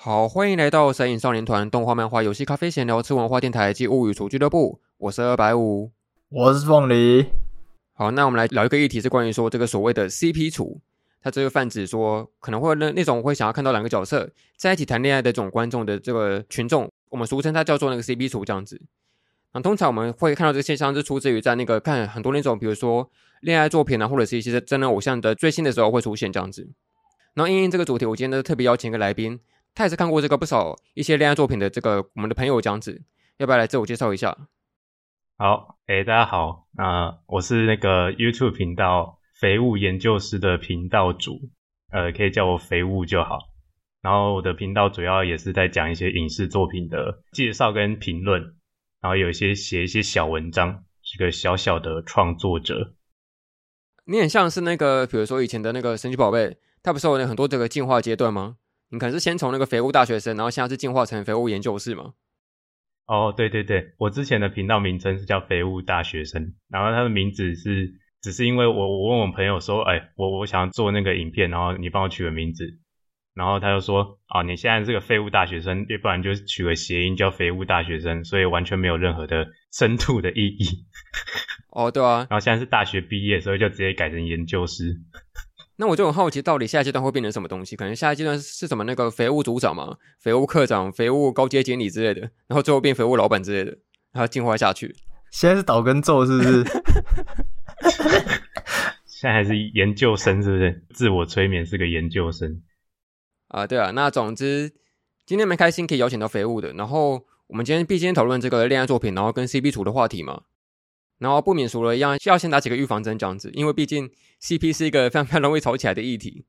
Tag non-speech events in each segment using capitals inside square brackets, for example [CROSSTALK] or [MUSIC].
好，欢迎来到神影少年团动画、漫画、游戏、咖啡闲聊、吃文化电台及物语厨俱乐部。我是二百五，我是凤梨。好，那我们来聊一个议题，是关于说这个所谓的 CP 厨，它这个泛指说可能会那那种会想要看到两个角色在一起谈恋爱的这种观众的这个群众，我们俗称它叫做那个 CP 厨这样子。那通常我们会看到这个现象，是出自于在那个看很多那种，比如说恋爱作品啊，或者是一些真人偶像的最新的时候会出现这样子。然后因为这个主题，我今天呢特别邀请一个来宾。他也是看过这个不少一些恋爱作品的这个我们的朋友这样子，要不要来自我介绍一下？好，诶、欸、大家好，那、呃、我是那个 YouTube 频道“肥物研究师”的频道主，呃，可以叫我肥物就好。然后我的频道主要也是在讲一些影视作品的介绍跟评论，然后有一些写一些小文章，是个小小的创作者。你很像是那个，比如说以前的那个神奇宝贝，它不是有很多这个进化阶段吗？你可能是先从那个肥物大学生，然后现在是进化成肥物研究室吗？哦，对对对，我之前的频道名称是叫肥物大学生，然后他的名字是只是因为我我问我朋友说，哎，我我想要做那个影片，然后你帮我取个名字，然后他就说，啊，你现在是个废物大学生，要不然就取个谐音叫肥物大学生，所以完全没有任何的深度的意义。[LAUGHS] 哦，对啊，然后现在是大学毕业，所以就直接改成研究室。那我就很好奇，到底下一阶段会变成什么东西？可能下一阶段是什么？那个肥物组长嘛，肥物课长、肥物高阶经理之类的，然后最后变肥物老板之类的，然后进化下去。现在是倒跟咒是不是？[LAUGHS] 现在还是研究生是不是？自我催眠是个研究生啊，对啊。那总之今天蛮开心可以邀请到肥物的。然后我们今天毕竟讨论这个恋爱作品，然后跟 CP 图的话题嘛。然后不免俗了一样需，要先打几个预防针这样子，因为毕竟 CP 是一个非常非常容易吵起来的议题。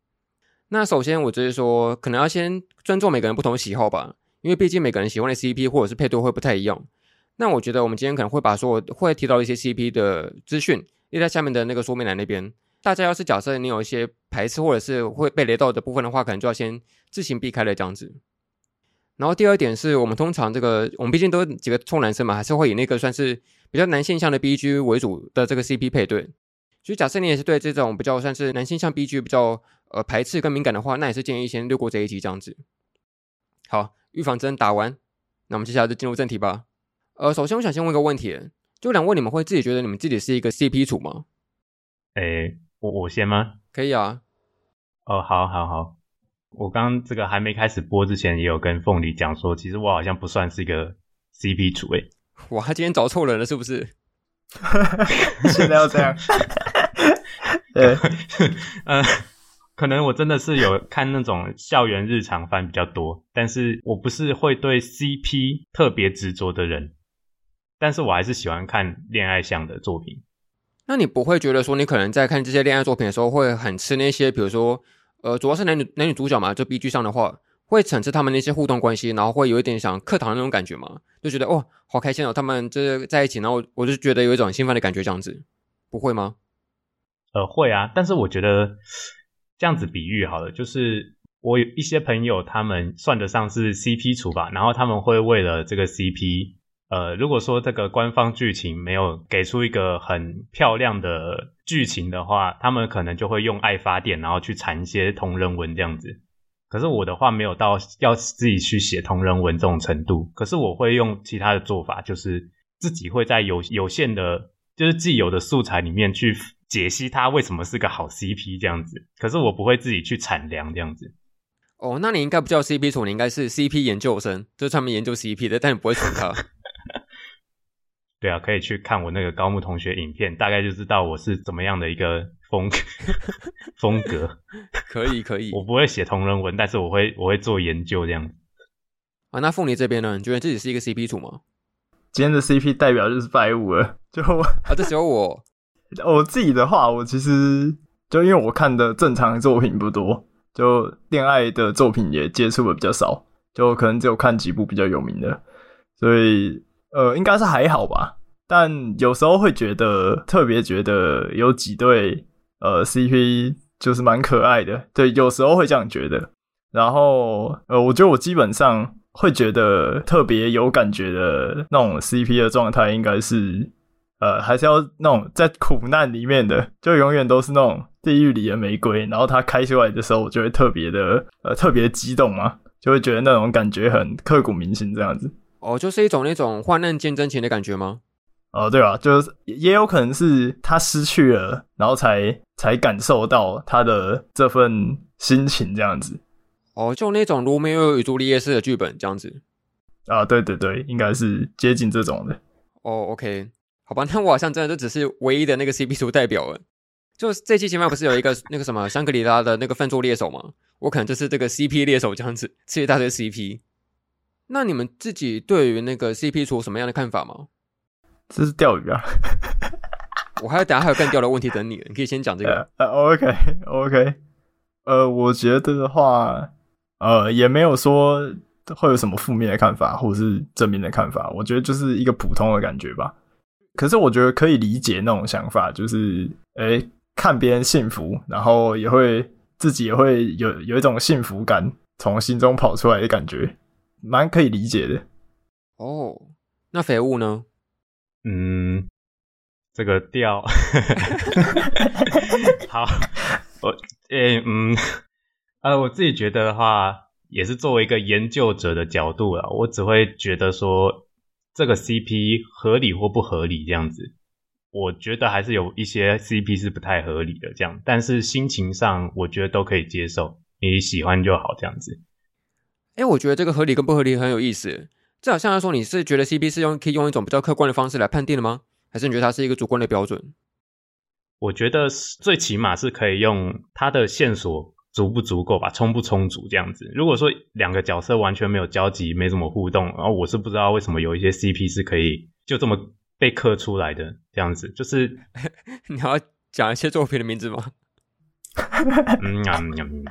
那首先，我就是说，可能要先尊重每个人不同喜好吧，因为毕竟每个人喜欢的 CP 或者是配对会不太一样。那我觉得我们今天可能会把说会提到一些 CP 的资讯列在下面的那个说明栏那边。大家要是假设你有一些排斥或者是会被雷到的部分的话，可能就要先自行避开了这样子。然后第二点是我们通常这个，我们毕竟都几个臭男生嘛，还是会以那个算是。比较男性向的 BG 为主的这个 CP 配对，所以假设你也是对这种比较算是男性向 BG 比较呃排斥跟敏感的话，那也是建议先略过这一集这样子。好，预防针打完，那我们接下来就进入正题吧。呃，首先我想先问一个问题，就两位你们会自己觉得你们自己是一个 CP 厨吗？诶，我我先吗？可以啊。哦，好，好，好。我刚刚这个还没开始播之前，也有跟凤梨讲说，其实我好像不算是一个 CP 厨诶。哇，他今天找错人了，是不是？[LAUGHS] 现在要这样？[LAUGHS] 对，呃，可能我真的是有看那种校园日常番比较多，但是我不是会对 CP 特别执着的人，但是我还是喜欢看恋爱向的作品。那你不会觉得说，你可能在看这些恋爱作品的时候，会很吃那些，比如说，呃，主要是男女男女主角嘛，就 BG 上的话。会产生他们那些互动关系，然后会有一点想课堂的那种感觉嘛，就觉得哦，好开心哦，他们这在一起，然后我就觉得有一种兴奋的感觉，这样子，不会吗？呃，会啊，但是我觉得这样子比喻好了，就是我有一些朋友，他们算得上是 CP 处吧，然后他们会为了这个 CP，呃，如果说这个官方剧情没有给出一个很漂亮的剧情的话，他们可能就会用爱发电，然后去产一些同人文这样子。可是我的话没有到要自己去写同人文这种程度，可是我会用其他的做法，就是自己会在有有限的，就是既有的素材里面去解析它为什么是个好 CP 这样子。可是我不会自己去产粮这样子。哦，那你应该不叫 CP 厨，你应该是 CP 研究生，就是专门研究 CP 的，但你不会厨他。[LAUGHS] 对啊，可以去看我那个高木同学影片，大概就知道我是怎么样的一个。[LAUGHS] 风风格可以可以，我不会写同人文，但是我会我会做研究这样。啊，那凤梨这边呢？你觉得自己是一个 CP 主吗？今天的 CP 代表就是白五了，就啊，这只有我。[LAUGHS] 我自己的话，我其实就因为我看的正常的作品不多，就恋爱的作品也接触的比较少，就可能只有看几部比较有名的，所以呃，应该是还好吧。但有时候会觉得特别觉得有几对。呃，CP 就是蛮可爱的，对，有时候会这样觉得。然后，呃，我觉得我基本上会觉得特别有感觉的那种 CP 的状态，应该是，呃，还是要那种在苦难里面的，就永远都是那种地狱里的玫瑰。然后它开出来的时候，我就会特别的，呃，特别激动嘛。就会觉得那种感觉很刻骨铭心这样子。哦，就是一种那种患难见真情的感觉吗？哦，对啊，就是也有可能是他失去了，然后才才感受到他的这份心情这样子。哦，就那种罗密欧与朱丽叶式的剧本这样子。啊，对对对，应该是接近这种的。哦，OK，好吧，[LAUGHS] 那我好像真的就只是唯一的那个 CP 图代表了。就这期前面不是有一个 [LAUGHS] 那个什么香格里拉的那个饭桌猎手吗？我可能就是这个 CP 猎手这样子，吃一大堆 CP。那你们自己对于那个 CP 图有什么样的看法吗？这是钓鱼啊！[LAUGHS] 我还有等下还有更钓的问题等你，你可以先讲这个。[LAUGHS] 呃、uh,，OK OK，[LAUGHS] 呃，我觉得的话，呃，也没有说会有什么负面的看法，或者是正面的看法。我觉得就是一个普通的感觉吧。可是我觉得可以理解那种想法，就是哎，看别人幸福，然后也会自己也会有有一种幸福感从心中跑出来的感觉，蛮可以理解的。哦，那肥物呢？嗯，这个调，[LAUGHS] 好，我诶、欸、嗯，呃，我自己觉得的话，也是作为一个研究者的角度啊，我只会觉得说这个 CP 合理或不合理这样子。我觉得还是有一些 CP 是不太合理的这样，但是心情上我觉得都可以接受，你喜欢就好这样子。哎、欸，我觉得这个合理跟不合理很有意思。这好像来说，你是觉得 CP 是用可以用一种比较客观的方式来判定的吗？还是你觉得它是一个主观的标准？我觉得最起码是可以用它的线索足不足够吧，充不充足这样子。如果说两个角色完全没有交集，没怎么互动，然后我是不知道为什么有一些 CP 是可以就这么被刻出来的这样子。就是 [LAUGHS] 你要讲一些作品的名字吗？嗯嗯嗯，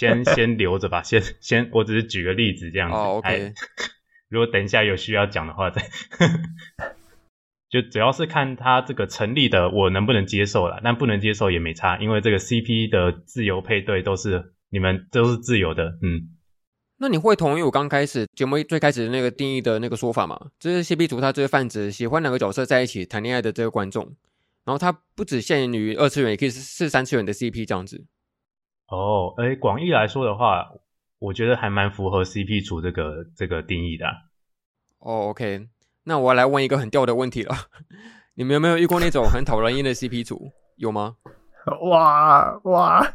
先 [LAUGHS] 先留着吧，先先我只是举个例子这样子。哦，OK。[LAUGHS] 如果等一下有需要讲的话，再 [LAUGHS] 就主要是看他这个成立的我能不能接受了，但不能接受也没差，因为这个 CP 的自由配对都是你们都是自由的，嗯。那你会同意我刚开始节目最开始的那个定义的那个说法吗？就是 CP 图它就是泛指喜欢两个角色在一起谈恋爱的这个观众，然后它不只限于二次元，也可以是三次元的 CP 这样子。哦，哎，广义来说的话。我觉得还蛮符合 CP 组这个这个定义的啊。哦，oh，OK，那我要来问一个很吊的问题了，你们有没有遇过那种很讨人厌的 CP 组？有吗？哇哇，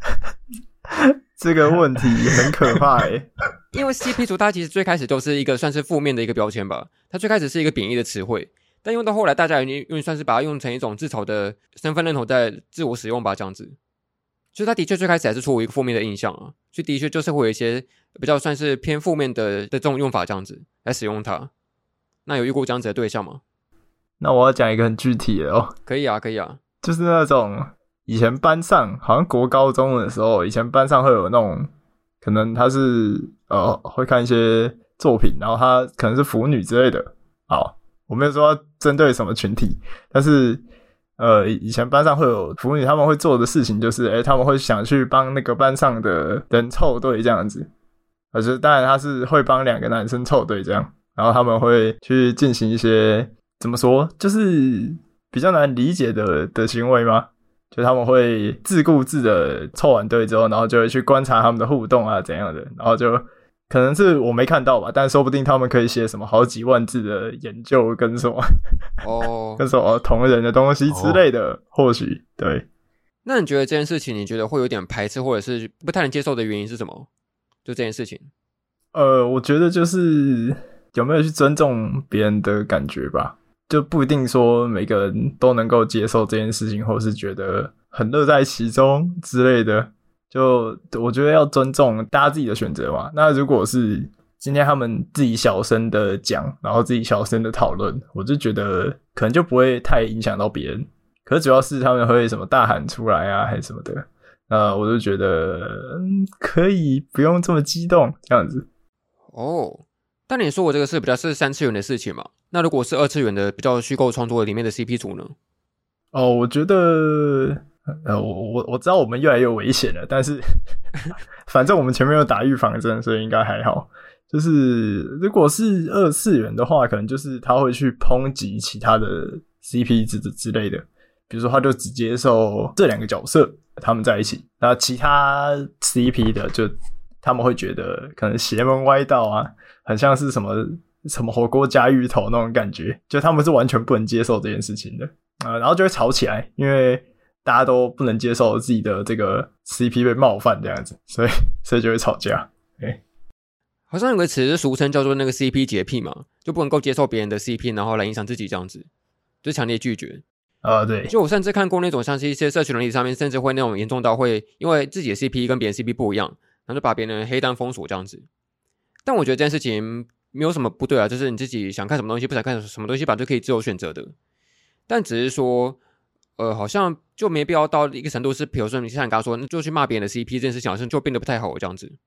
[LAUGHS] 这个问题很可怕诶。[LAUGHS] 因为 CP 组它其实最开始就是一个算是负面的一个标签吧，它最开始是一个贬义的词汇，但用到后来，大家已经用算是把它用成一种自嘲的身份认同，在自我使用吧，这样子。所以他的确最开始还是出于一个负面的印象啊，所以的确就是会有一些比较算是偏负面的的这种用法这样子来使用它。那有遇过这样子的对象吗？那我要讲一个很具体的哦。可以啊，可以啊，[LAUGHS] 就是那种以前班上好像国高中的时候，以前班上会有那种可能他是呃会看一些作品，然后他可能是腐女之类的。好，我没有说要针对什么群体，但是。呃，以前班上会有腐女，他们会做的事情就是，诶，他们会想去帮那个班上的人凑对这样子。可是当然他是会帮两个男生凑对这样，然后他们会去进行一些怎么说，就是比较难理解的的行为吗？就他们会自顾自的凑完对之后，然后就会去观察他们的互动啊怎样的，然后就。可能是我没看到吧，但说不定他们可以写什么好几万字的研究跟什么哦，[LAUGHS] 跟什么同人的东西之类的，哦、或许对。那你觉得这件事情，你觉得会有点排斥或者是不太能接受的原因是什么？就这件事情，呃，我觉得就是有没有去尊重别人的感觉吧，就不一定说每个人都能够接受这件事情，或是觉得很乐在其中之类的。就我觉得要尊重大家自己的选择嘛。那如果是今天他们自己小声的讲，然后自己小声的讨论，我就觉得可能就不会太影响到别人。可是主要是他们会什么大喊出来啊，还是什么的，那我就觉得可以不用这么激动这样子。哦，但你说我这个是比较是三次元的事情嘛？那如果是二次元的比较虚构创作里面的 CP 组呢？哦，我觉得。呃，我我我知道我们越来越危险了，但是 [LAUGHS] 反正我们前面有打预防针，所以应该还好。就是如果是二次元的话，可能就是他会去抨击其他的 CP 之之类的，比如说他就只接受这两个角色他们在一起，那其他 CP 的就他们会觉得可能邪门歪道啊，很像是什么什么火锅加芋头那种感觉，就他们是完全不能接受这件事情的。啊、呃，然后就会吵起来，因为大家都不能接受自己的这个 CP 被冒犯这样子，所以 [LAUGHS] 所以就会吵架。哎，好像有个词是俗称叫做那个 CP 洁癖嘛，就不能够接受别人的 CP，然后来影响自己这样子，就强烈拒绝。啊、呃，对，就我甚至看过那种像是一些社群软体上面，甚至会那种严重到会因为自己的 CP 跟别人 CP 不一样，然后就把别人黑单封锁这样子。但我觉得这件事情没有什么不对啊，就是你自己想看什么东西，不想看什么东西吧，就可以自由选择的。但只是说，呃，好像就没必要到一个程度，是比如说你像你刚刚说，那就去骂别人的 CP 这件事情，好像就变得不太好这样子。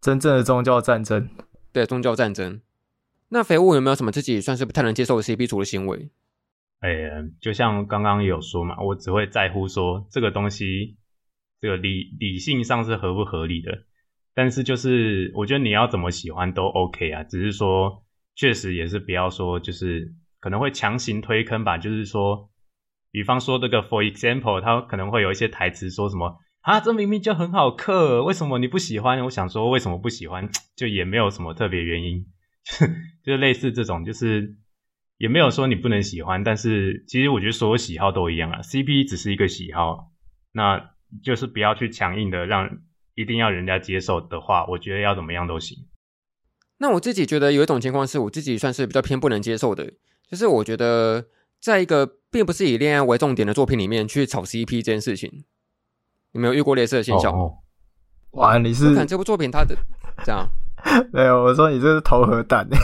真正的宗教战争，对，宗教战争。那肥物有没有什么自己算是不太能接受的 CP 组的行为？哎、欸，就像刚刚有说嘛，我只会在乎说这个东西，这个理理性上是合不合理的。但是就是我觉得你要怎么喜欢都 OK 啊，只是说确实也是不要说就是可能会强行推坑吧。就是说，比方说这个 For example，他可能会有一些台词说什么啊，这明明就很好嗑，为什么你不喜欢？我想说为什么不喜欢，[TSK] 就也没有什么特别原因，[LAUGHS] 就类似这种就是。也没有说你不能喜欢，但是其实我觉得所有喜好都一样啊。CP 只是一个喜好，那就是不要去强硬的让一定要人家接受的话，我觉得要怎么样都行。那我自己觉得有一种情况是我自己算是比较偏不能接受的，就是我觉得在一个并不是以恋爱为重点的作品里面去炒 CP 这件事情，有没有遇过类似的现象？哦、哇，你是看这部作品它的这样？[LAUGHS] 没有，我说你这是投核弹。[LAUGHS]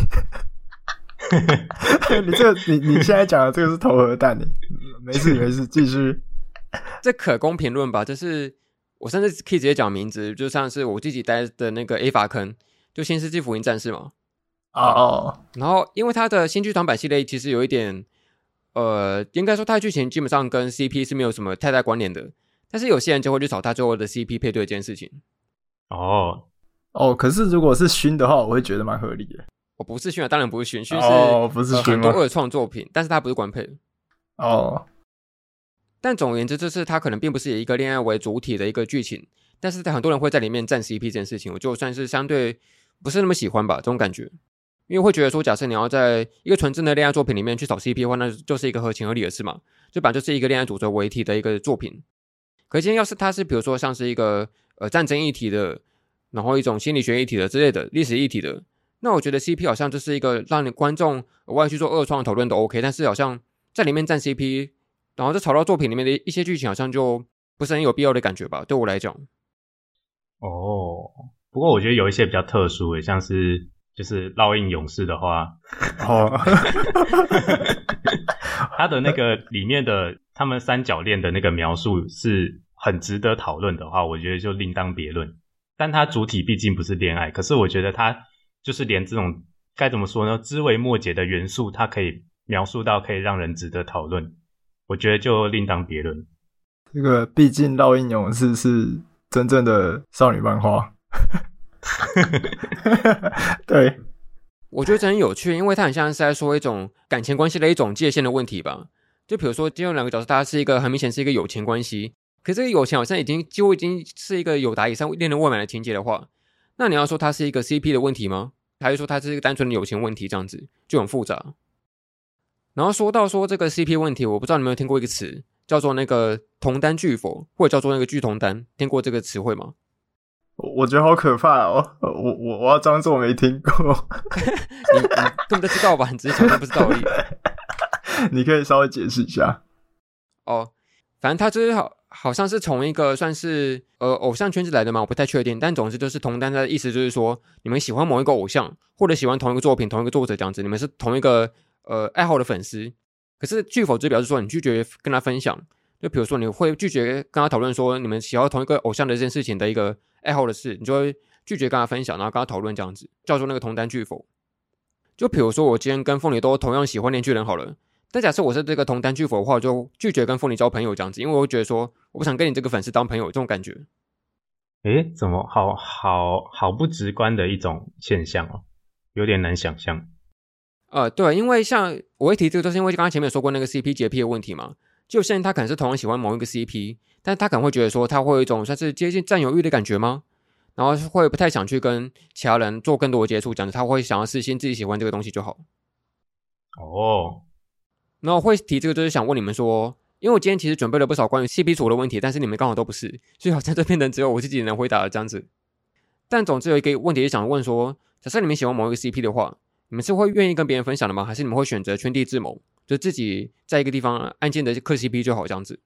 你这、你你现在讲的这个是投核弹，没事 [LAUGHS] 没事，继续。这可供评论吧？就是我甚至可以直接讲名字，就像是我自己待的那个 A 法坑，就新世纪福音战士嘛。哦哦。然后，因为它的新剧场版系列其实有一点，呃，应该说它的剧情基本上跟 CP 是没有什么太大关联的，但是有些人就会去找他最后的 CP 配对这件事情。哦哦，可是如果是熏的话，我会觉得蛮合理的。我不是熏啊，当然不是熏，熏是哦，不是熏、呃、很多二创作品，但是它不是官配哦。但总而言之，就是它可能并不是以一个恋爱为主体的一个剧情，但是很多人会在里面站 CP 这件事情，我就算是相对不是那么喜欢吧，这种感觉，因为会觉得说，假设你要在一个纯正的恋爱作品里面去找 CP 的话，那就是一个合情合理的事嘛，就本来就是一个恋爱主轴为题的一个作品。可今天要是它是比如说像是一个呃战争议题的，然后一种心理学议题的之类的历史议题的。那我觉得 CP 好像就是一个让你观众额外去做二创讨论都 OK，但是好像在里面站 CP，然后再炒到作品里面的一些剧情，好像就不是很有必要的感觉吧？对我来讲。哦，不过我觉得有一些比较特殊的，像是就是烙印勇士的话，哦，[LAUGHS] 他的那个里面的他们三角恋的那个描述是很值得讨论的话，我觉得就另当别论。但它主体毕竟不是恋爱，可是我觉得它。就是连这种该怎么说呢，枝微末节的元素，它可以描述到可以让人值得讨论，我觉得就另当别论。这个毕竟烙印勇士是真正的少女漫画，[LAUGHS] 对，我觉得这很有趣，因为它很像是在说一种感情关系的一种界限的问题吧。就比如说，今天两个角色，它是一个很明显是一个友情关系，可是这个友情好像已经几乎已经是一个友达以上恋人未满的情节的话，那你要说它是一个 CP 的问题吗？还是说它是一个单纯的友情问题，这样子就很复杂。然后说到说这个 CP 问题，我不知道你有没有听过一个词，叫做那个同担拒否，或者叫做那个拒同担，听过这个词汇吗？我觉得好可怕哦！我我我要装作没听过。[LAUGHS] 你你根本就知道吧？你只是想象不知道而已。[LAUGHS] 你可以稍微解释一下。哦，反正他就是好。好像是从一个算是呃偶像圈子来的嘛，我不太确定。但总之就是同担的意思，就是说你们喜欢某一个偶像，或者喜欢同一个作品、同一个作者这样子，你们是同一个呃爱好的粉丝。可是拒否就表示说你拒绝跟他分享，就比如说你会拒绝跟他讨论说你们喜欢同一个偶像的这件事情的一个爱好的事，你就会拒绝跟他分享，然后跟他讨论这样子，叫做那个同担拒否。就比如说我今天跟凤梨都同样喜欢链锯人好了。但假设我是这个同担拒否的话，我就拒绝跟凤梨交朋友这样子，因为我会觉得说，我不想跟你这个粉丝当朋友这种感觉。诶，怎么好好好不直观的一种现象哦，有点难想象。呃，对，因为像我会提这个，都是因为刚刚前面说过那个 CP 洁癖的问题嘛。就现在他可能是同样喜欢某一个 CP，但是他可能会觉得说，他会有一种算是接近占有欲的感觉吗？然后会不太想去跟其他人做更多的接触，这样子他会想要事先自己喜欢这个东西就好。哦，那我会提这个，就是想问你们说，因为我今天其实准备了不少关于 CP 组的问题，但是你们刚好都不是，所以好像这边人只有我自己能回答的这样子。但总之有一个问题是想问说，假设你们喜欢某一个 CP 的话，你们是会愿意跟别人分享的吗？还是你们会选择圈地自萌，就自己在一个地方安静的磕 CP 就好这样子？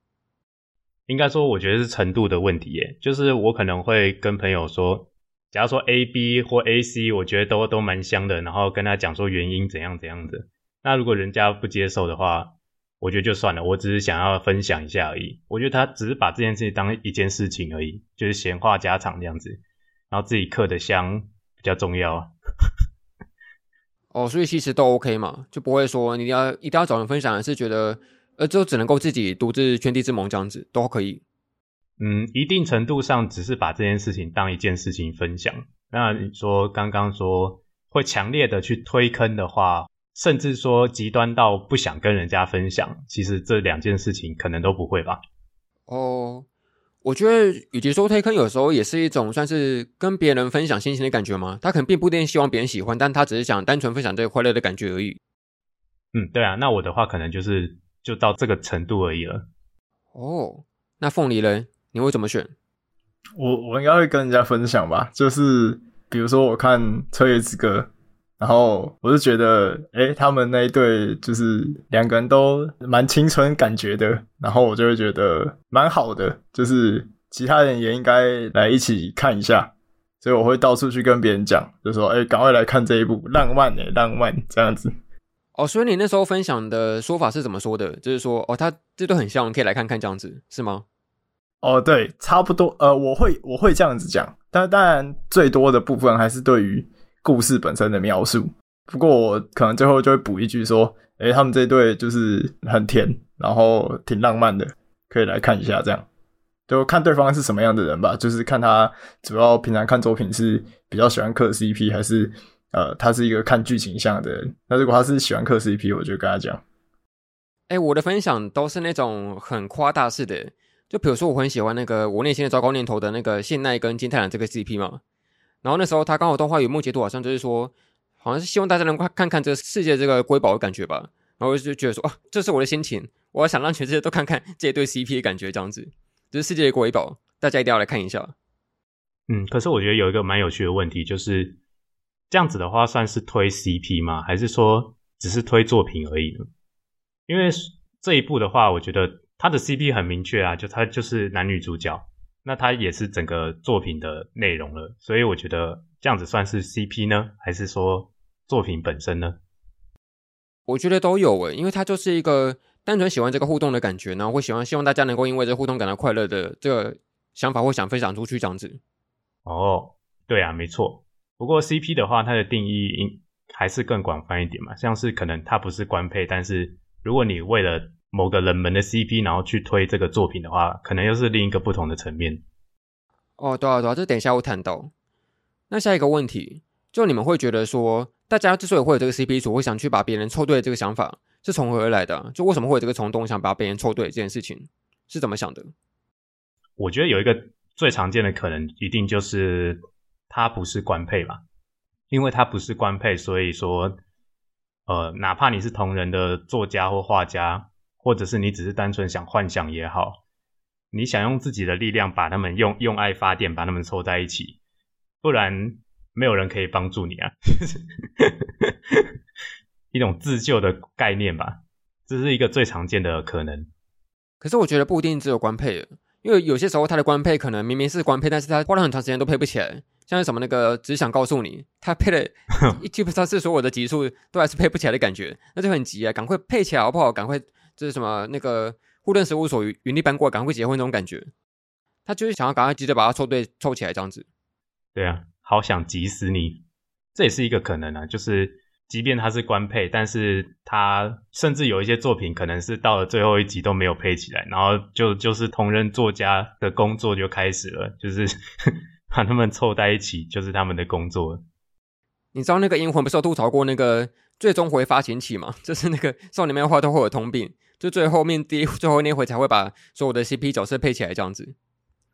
应该说，我觉得是程度的问题耶。就是我可能会跟朋友说，假如说 A B 或 A C，我觉得都都蛮香的，然后跟他讲说原因怎样怎样的。那如果人家不接受的话，我觉得就算了。我只是想要分享一下而已。我觉得他只是把这件事情当一件事情而已，就是闲话家常这样子。然后自己嗑的香比较重要。哦，所以其实都 OK 嘛，就不会说你要一定要找人分享，还是觉得呃，就只能够自己独自圈地自萌这样子都可以。嗯，一定程度上只是把这件事情当一件事情分享。那你说刚刚说会强烈的去推坑的话，甚至说极端到不想跟人家分享，其实这两件事情可能都不会吧？哦，我觉得与其说推坑，有时候也是一种算是跟别人分享心情的感觉嘛。他可能并不一定希望别人喜欢，但他只是想单纯分享这个快乐的感觉而已。嗯，对啊，那我的话可能就是就到这个程度而已了。哦，那凤梨呢？你会怎么选？我我应该会跟人家分享吧，就是比如说我看《彻夜之歌》。然后我就觉得，哎，他们那一对就是两个人都蛮青春感觉的，然后我就会觉得蛮好的，就是其他人也应该来一起看一下，所以我会到处去跟别人讲，就说，哎，赶快来看这一部浪漫诶，浪漫这样子。哦，所以你那时候分享的说法是怎么说的？就是说，哦，他这对很像，你可以来看看这样子，是吗？哦，对，差不多，呃，我会我会这样子讲，但当然最多的部分还是对于。故事本身的描述，不过我可能最后就会补一句说：“诶，他们这一对就是很甜，然后挺浪漫的，可以来看一下。”这样就看对方是什么样的人吧，就是看他主要平常看作品是比较喜欢磕 CP，还是呃，他是一个看剧情向的人。那如果他是喜欢磕 CP，我就跟他讲：“诶，我的分享都是那种很夸大式的，就比如说我很喜欢那个我内心的糟糕念头的那个现奈跟金太郎这个 CP 嘛。”然后那时候他刚好动画有幕截图，好像就是说，好像是希望大家能快看看这世界这个瑰宝的感觉吧。然后我就觉得说，啊，这是我的心情，我想让全世界都看看这一对 CP 的感觉，这样子，就是世界的瑰宝，大家一定要来看一下。嗯，可是我觉得有一个蛮有趣的问题，就是这样子的话算是推 CP 吗？还是说只是推作品而已呢？因为这一部的话，我觉得他的 CP 很明确啊，就他就是男女主角。那它也是整个作品的内容了，所以我觉得这样子算是 CP 呢，还是说作品本身呢？我觉得都有诶，因为它就是一个单纯喜欢这个互动的感觉，然后会喜欢希望大家能够因为这互动感到快乐的这个想法，或想分享出去这样子。哦，对啊，没错。不过 CP 的话，它的定义应还是更广泛一点嘛，像是可能它不是官配，但是如果你为了某个冷门的 CP，然后去推这个作品的话，可能又是另一个不同的层面。哦，对啊，对啊，这等一下我谈到。那下一个问题，就你们会觉得说，大家之所以会有这个 CP 组，会想去把别人凑对这个想法，是从何而来的？就为什么会有这个冲动，想把别人凑对这件事情，是怎么想的？我觉得有一个最常见的可能，一定就是他不是官配嘛，因为他不是官配，所以说。呃，哪怕你是同人的作家或画家，或者是你只是单纯想幻想也好，你想用自己的力量把他们用用爱发电，把他们凑在一起，不然没有人可以帮助你啊，[LAUGHS] 一种自救的概念吧，这是一个最常见的可能。可是我觉得不一定只有官配，因为有些时候他的官配可能明明是官配，但是他花了很长时间都配不起来。像是什么那个只想告诉你，他配的基本上是所有的集数都还是配不起来的感觉，那就很急啊，赶快配起来好不好？赶快就是什么那个护盾事务所原地搬过来，赶快结婚那种感觉。他就是想要赶快急着把他凑对凑起来这样子。对啊，好想急死你，这也是一个可能啊。就是即便他是官配，但是他甚至有一些作品可能是到了最后一集都没有配起来，然后就就是同人作家的工作就开始了，就是。[LAUGHS] 把他们凑在一起就是他们的工作。你知道那个银魂不是有吐槽过那个最终回发行期吗？[LAUGHS] 就是那个少年漫画都会有通病，就最后面第一最后那回才会把所有的 CP 角色配起来这样子。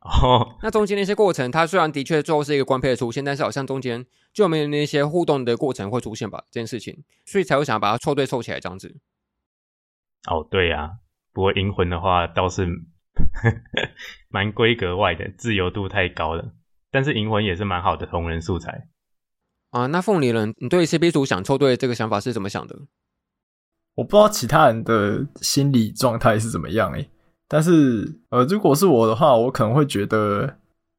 哦，那中间那些过程，它虽然的确最后是一个官配的出现，但是好像中间就没有那些互动的过程会出现吧？这件事情，所以才会想把它凑对凑起来这样子。哦，对呀、啊，不过银魂的话倒是 [LAUGHS] 蛮规格外的，自由度太高了。但是银魂也是蛮好的同人素材啊。那凤梨人，你对 CP 组想凑对这个想法是怎么想的？我不知道其他人的心理状态是怎么样诶、但是，呃，如果是我的话，我可能会觉得，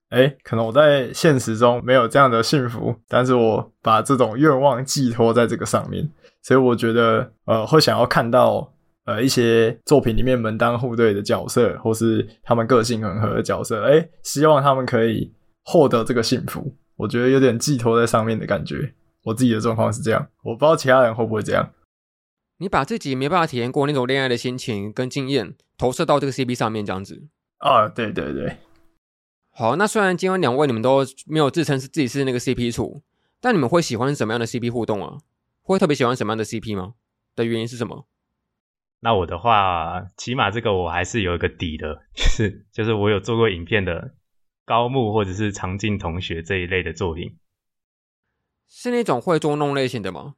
哎，可能我在现实中没有这样的幸福，但是我把这种愿望寄托在这个上面，所以我觉得，呃，会想要看到，呃，一些作品里面门当户对的角色，或是他们个性很合的角色，哎，希望他们可以获得这个幸福。我觉得有点寄托在上面的感觉。我自己的状况是这样，我不知道其他人会不会这样。你把自己没办法体验过那种恋爱的心情跟经验投射到这个 CP 上面，这样子啊，对对对。好，那虽然今晚两位你们都没有自称是自己是那个 CP 处，但你们会喜欢什么样的 CP 互动啊？会特别喜欢什么样的 CP 吗？的原因是什么？那我的话，起码这个我还是有一个底的，就是就是我有做过影片的高木或者是长进同学这一类的作品，是那种会捉弄类型的吗？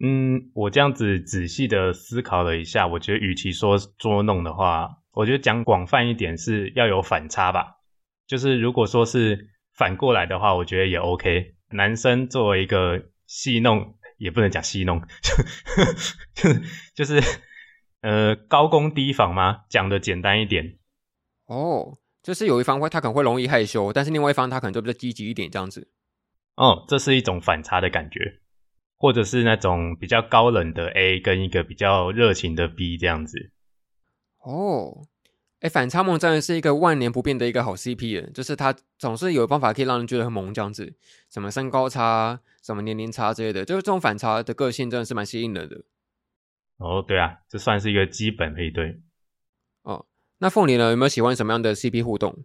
嗯，我这样子仔细的思考了一下，我觉得与其说捉弄的话，我觉得讲广泛一点是要有反差吧。就是如果说是反过来的话，我觉得也 OK。男生作为一个戏弄，也不能讲戏弄，就 [LAUGHS] 就是呃高攻低防嘛？讲的简单一点。哦，就是有一方会他可能会容易害羞，但是另外一方他可能就比较积极一点这样子。哦，这是一种反差的感觉。或者是那种比较高冷的 A 跟一个比较热情的 B 这样子。哦，哎，反差萌真的是一个万年不变的一个好 CP 耶，就是他总是有办法可以让人觉得很萌这样子，什么身高差、什么年龄差之类的，就是这种反差的个性真的是蛮吸引人的。哦，对啊，这算是一个基本配对。哦，那凤梨呢？有没有喜欢什么样的 CP 互动？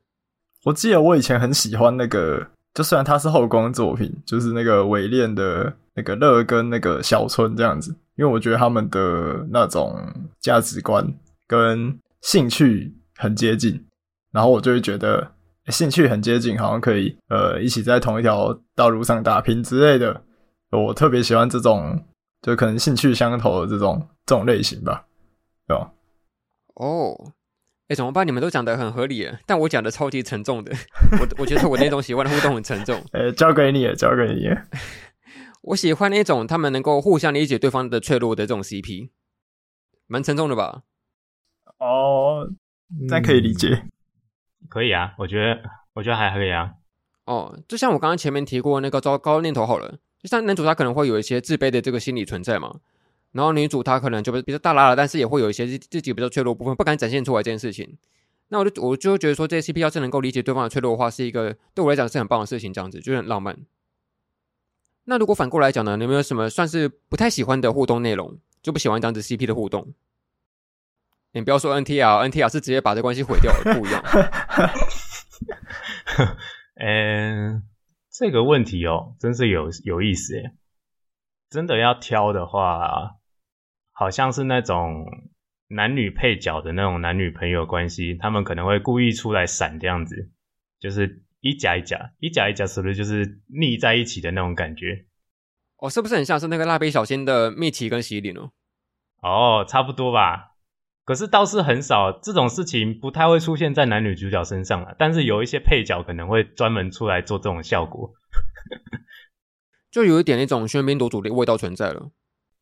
我记得我以前很喜欢那个。就虽然它是后宫作品，就是那个伪恋的那个乐跟那个小春这样子，因为我觉得他们的那种价值观跟兴趣很接近，然后我就会觉得兴趣很接近，好像可以呃一起在同一条道路上打拼之类的。我特别喜欢这种，就可能兴趣相投的这种这种类型吧，对吧？哦。哎，怎么办？你们都讲得很合理，但我讲的超级沉重的。我我觉得我那种喜欢的互动很沉重。[LAUGHS] 呃，交给你了，交给你了。我喜欢那种他们能够互相理解对方的脆弱的这种 CP，蛮沉重的吧？哦，那可以理解。嗯，可以啊，我觉得我觉得还可以啊。哦，就像我刚刚前面提过那个糟糕念头好了，就像男主他可能会有一些自卑的这个心理存在嘛。然后女主她可能就比较大拉了，但是也会有一些自己比较脆弱部分不敢展现出来这件事情。那我就我就觉得说，这些 CP 要是能够理解对方的脆弱的话，是一个对我来讲是很棒的事情，这样子就很浪漫。那如果反过来讲呢？你有没有什么算是不太喜欢的互动内容？就不喜欢这样子 CP 的互动？你不要说 NTR，NTR 是直接把这关系毁掉了，不一样。[LAUGHS] 嗯，这个问题哦，真是有有意思诶。真的要挑的话。好像是那种男女配角的那种男女朋友关系，他们可能会故意出来闪这样子，就是一夹一夹，一夹一夹，是不是就是腻在一起的那种感觉？哦，是不是很像是那个蜡笔小新的蜜奇跟希林哦？哦，差不多吧。可是倒是很少这种事情，不太会出现在男女主角身上啊。但是有一些配角可能会专门出来做这种效果，[LAUGHS] 就有一点那种喧宾夺主的味道存在了。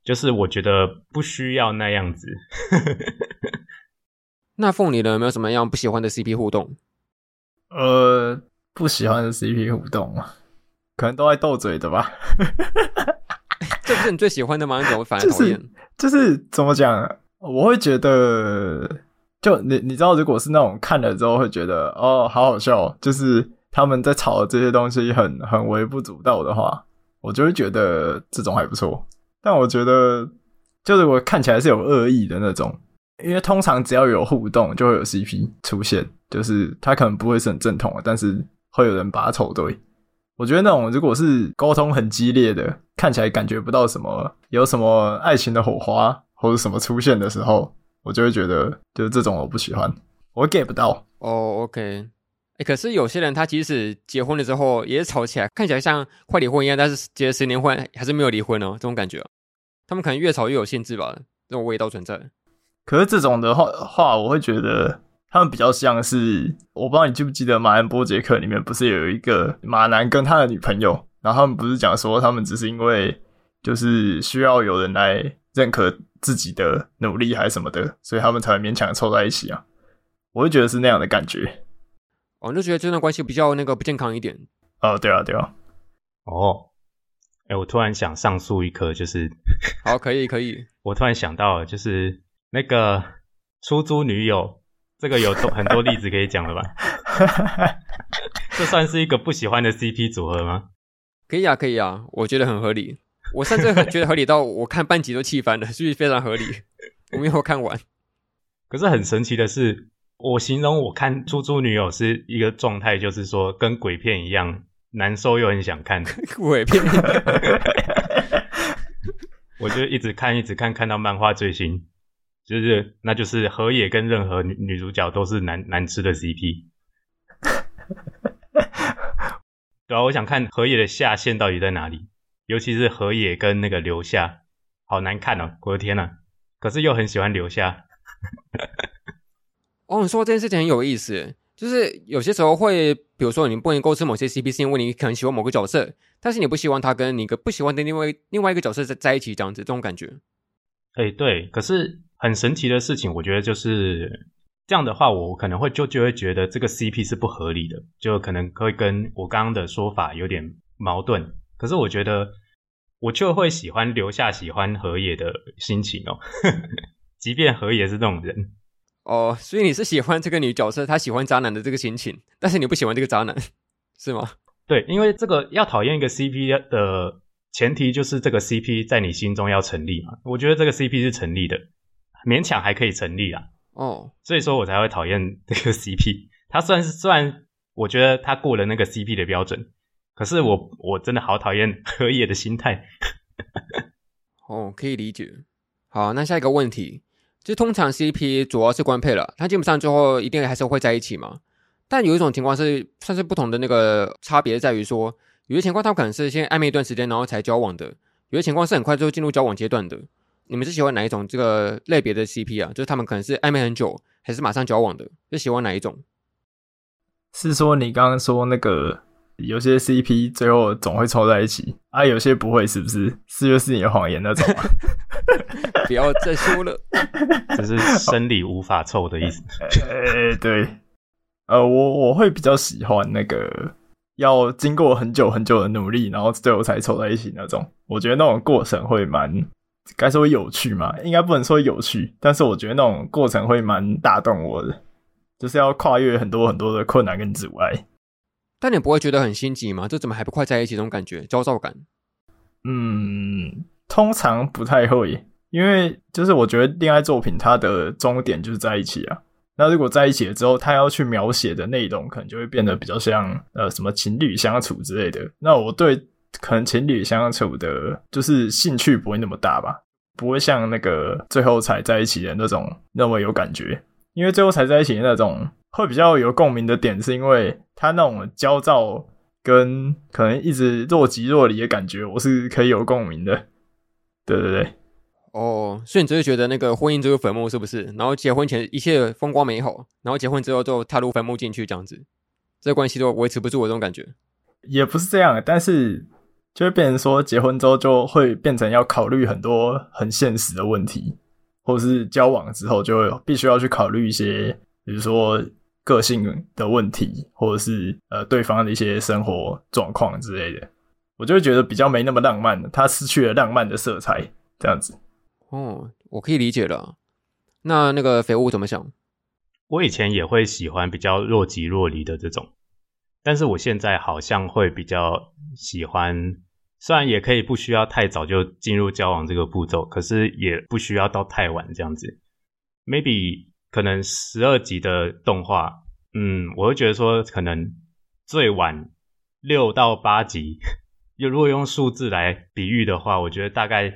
就是我觉得不需要那样子。[LAUGHS] 那凤梨呢？有没有什么样不喜欢的 CP 互动？呃，不喜欢的 CP 互动啊，可能都爱斗嘴的吧。[LAUGHS] 这不是你最喜欢的吗？你怎么反而讨厌？就是，就是怎么讲？我会觉得，就你你知道，如果是那种看了之后会觉得哦，好好笑，就是他们在吵的这些东西很很微不足道的话，我就会觉得这种还不错。但我觉得，就是我看起来是有恶意的那种，因为通常只要有互动，就会有 CP 出现，就是他可能不会是很正统的，但是会有人把他凑对。我觉得那种如果是沟通很激烈的，看起来感觉不到什么有什么爱情的火花或者什么出现的时候，我就会觉得，就是这种我不喜欢，我 get 不到。哦，oh，OK，哎，可是有些人他即使结婚了之后也吵起来，看起来像快离婚一样，但是结了十年婚还是没有离婚哦，这种感觉。他们可能越吵越有兴致吧，这种味道存在。可是这种的话，话我会觉得他们比较像是，我不知道你记不记得《马兰波杰克》里面不是有一个马男跟他的女朋友，然后他们不是讲说他们只是因为就是需要有人来认可自己的努力还是什么的，所以他们才会勉强凑在一起啊。我就觉得是那样的感觉。我、哦、就觉得这段关系比较那个不健康一点。哦，对啊，对啊。哦，哎，我突然想上诉一颗，就是，好，可以，可以。[LAUGHS] 我突然想到了，就是那个出租女友，这个有多很多例子可以讲了吧？[LAUGHS] 这算是一个不喜欢的 CP 组合吗？可以啊，可以啊，我觉得很合理。我甚至觉得合理到我看半集都气翻了，是不是非常合理？我没有看完。可是很神奇的是。我形容我看《出租女友》是一个状态，就是说跟鬼片一样难受又很想看 [LAUGHS] 鬼片。[LAUGHS] 我就一直看，一直看，看到漫画最新，就是那就是河野跟任何女女主角都是难难吃的 CP。[LAUGHS] 对啊，我想看河野的下限到底在哪里，尤其是河野跟那个留下，好难看哦！我的天呐，可是又很喜欢留下。[LAUGHS] 哦，你说这件事情很有意思，就是有些时候会，比如说你不能够吃某些 CP，是因为你可能喜欢某个角色，但是你不希望他跟你个不喜欢的另外另外一个角色在在一起，这样子，这种感觉。哎，对，可是很神奇的事情，我觉得就是这样的话，我可能会就就会觉得这个 CP 是不合理的，就可能会跟我刚刚的说法有点矛盾。可是我觉得我就会喜欢留下喜欢河野的心情哦，[LAUGHS] 即便河野是这种人。哦，所以你是喜欢这个女角色，她喜欢渣男的这个心情，但是你不喜欢这个渣男，是吗？对，因为这个要讨厌一个 CP 的前提就是这个 CP 在你心中要成立嘛。我觉得这个 CP 是成立的，勉强还可以成立啦。哦，所以说我才会讨厌这个 [LAUGHS] CP。他虽然是虽然我觉得他过了那个 CP 的标准，可是我我真的好讨厌 [LAUGHS] 河野的心态。哦，可以理解。好，那下一个问题。就通常 CP 主要是官配了，他基本上最后一定还是会在一起嘛。但有一种情况是算是不同的那个差别在于说，有些情况他们可能是先暧昧一段时间然后才交往的，有些情况是很快就进入交往阶段的。你们是喜欢哪一种这个类别的 CP 啊？就是他们可能是暧昧很久，还是马上交往的？就喜欢哪一种？是说你刚刚说那个？有些 CP 最后总会凑在一起啊，有些不会，是不是？四月是你的谎言那种吗？[LAUGHS] 不要再说了，[LAUGHS] 这是生理无法凑的意思。呃，[LAUGHS] 对，呃，我我会比较喜欢那个要经过很久很久的努力，然后最后才凑在一起那种。我觉得那种过程会蛮，该说有趣嘛？应该不能说有趣，但是我觉得那种过程会蛮打动我的，就是要跨越很多很多的困难跟阻碍。但你不会觉得很心急吗？这怎么还不快在一起？这种感觉，焦躁感。嗯，通常不太会，因为就是我觉得恋爱作品它的终点就是在一起啊。那如果在一起了之后，他要去描写的内容可能就会变得比较像呃什么情侣相处之类的。那我对可能情侣相处的，就是兴趣不会那么大吧，不会像那个最后才在一起的那种那么有感觉。因为最后才在一起的那种。会比较有共鸣的点，是因为他那种焦躁跟可能一直若即若离的感觉，我是可以有共鸣的。对对对，哦，所以你只是觉得那个婚姻就是坟墓，是不是？然后结婚前一切风光美好，然后结婚之后就踏入坟墓进去，这样子，这关系都维持不住我这种感觉。也不是这样，但是就会变成说，结婚之后就会变成要考虑很多很现实的问题，或者是交往之后就会必须要去考虑一些，比如说。个性的问题，或者是呃对方的一些生活状况之类的，我就会觉得比较没那么浪漫了。他失去了浪漫的色彩，这样子。哦，我可以理解了。那那个肥物怎么想？我以前也会喜欢比较若即若离的这种，但是我现在好像会比较喜欢，虽然也可以不需要太早就进入交往这个步骤，可是也不需要到太晚这样子。Maybe。可能十二集的动画，嗯，我会觉得说，可能最晚六到八集，就如果用数字来比喻的话，我觉得大概，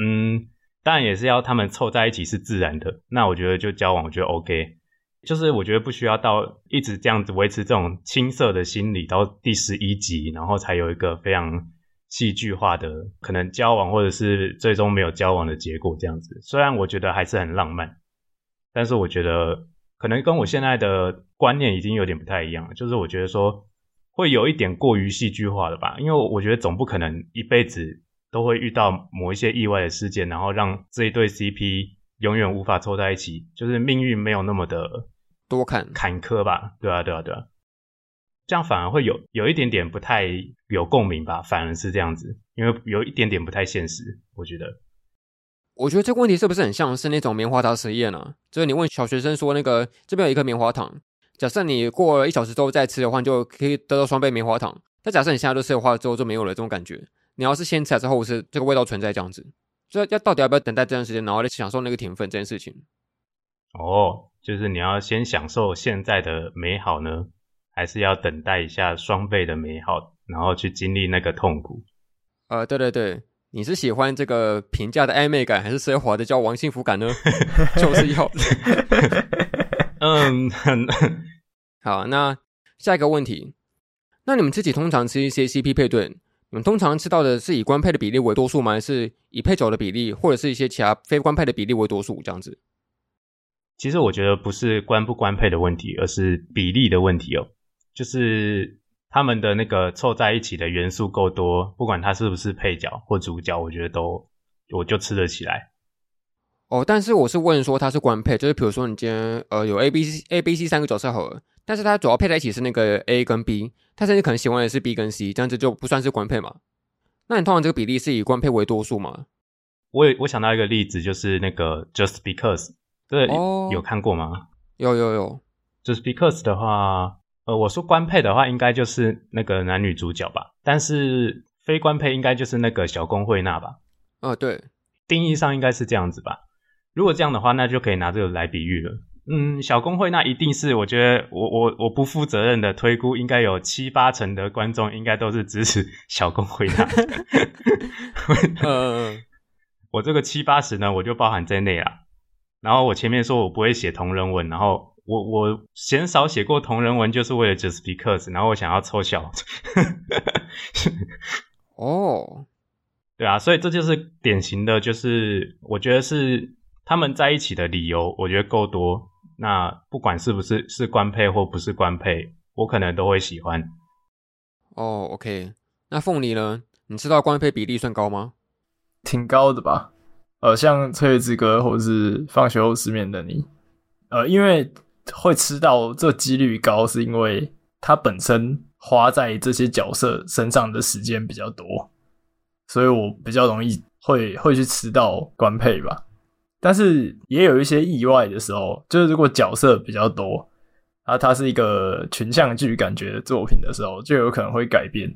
嗯，当然也是要他们凑在一起是自然的。那我觉得就交往，我觉得 OK。就是我觉得不需要到一直这样子维持这种青涩的心理到第十一集，然后才有一个非常戏剧化的可能交往，或者是最终没有交往的结果这样子。虽然我觉得还是很浪漫，但是我觉得可能跟我现在的观念已经有点不太一样了。就是我觉得说会有一点过于戏剧化了吧，因为我觉得总不可能一辈子都会遇到某一些意外的事件，然后让这一对 CP。永远无法凑在一起，就是命运没有那么的多坎坎坷吧？对啊，对啊，对啊，这样反而会有有一点点不太有共鸣吧？反而是这样子，因为有一点点不太现实，我觉得。我觉得这个问题是不是很像是那种棉花糖实验呢？就是你问小学生说，那个这边有一颗棉花糖，假设你过了一小时之后再吃的话，你就可以得到双倍棉花糖。但假设你现在都吃的话，之后就没有了这种感觉。你要是先吃还是后吃，这个味道存在这样子。就要到底要不要等待这段时间，然后来享受那个甜分这件事情？哦，就是你要先享受现在的美好呢，还是要等待一下双倍的美好，然后去经历那个痛苦？呃，对对对，你是喜欢这个平价的暧昧感，还是奢华的交往幸福感呢？[LAUGHS] 就是要 [LAUGHS] [LAUGHS] 嗯，好，那下一个问题，那你们自己通常吃一些 CP 配对？你们通常吃到的是以官配的比例为多数吗？还是以配酒的比例，或者是一些其他非官配的比例为多数？这样子？其实我觉得不是官不官配的问题，而是比例的问题哦。就是他们的那个凑在一起的元素够多，不管它是不是配角或主角，我觉得都我就吃得起来。哦，但是我是问说他是官配，就是比如说你今天呃有 A、B、C、A、B、C 三个角色好了。但是它主要配在一起是那个 A 跟 B，它甚至可能喜欢的是 B 跟 C，这样子就不算是官配嘛？那你通常这个比例是以官配为多数吗？我有我想到一个例子，就是那个 Just Because，对，哦、有看过吗？有有有，Just Because 的话，呃，我说官配的话，应该就是那个男女主角吧，但是非官配应该就是那个小宫惠娜吧？呃，对，定义上应该是这样子吧？如果这样的话，那就可以拿这个来比喻了。嗯，小公会那一定是，我觉得我我我不负责任的推估，应该有七八成的观众应该都是支持 [LAUGHS] 小公会那。[LAUGHS] 嗯，[LAUGHS] 我这个七八十呢，我就包含在内啦。然后我前面说我不会写同人文，然后我我嫌少写过同人文，就是为了 Just Because，然后我想要凑小。哦，对啊，所以这就是典型的，就是我觉得是他们在一起的理由，我觉得够多。那不管是不是是官配或不是官配，我可能都会喜欢。哦，OK。那凤梨呢？你知道官配比例算高吗？挺高的吧。呃，像《翠月之歌》或者是《放学后失眠的你》，呃，因为会吃到这几率高，是因为它本身花在这些角色身上的时间比较多，所以我比较容易会会去吃到官配吧。但是也有一些意外的时候，就是如果角色比较多，啊，它是一个群像剧感觉的作品的时候，就有可能会改变。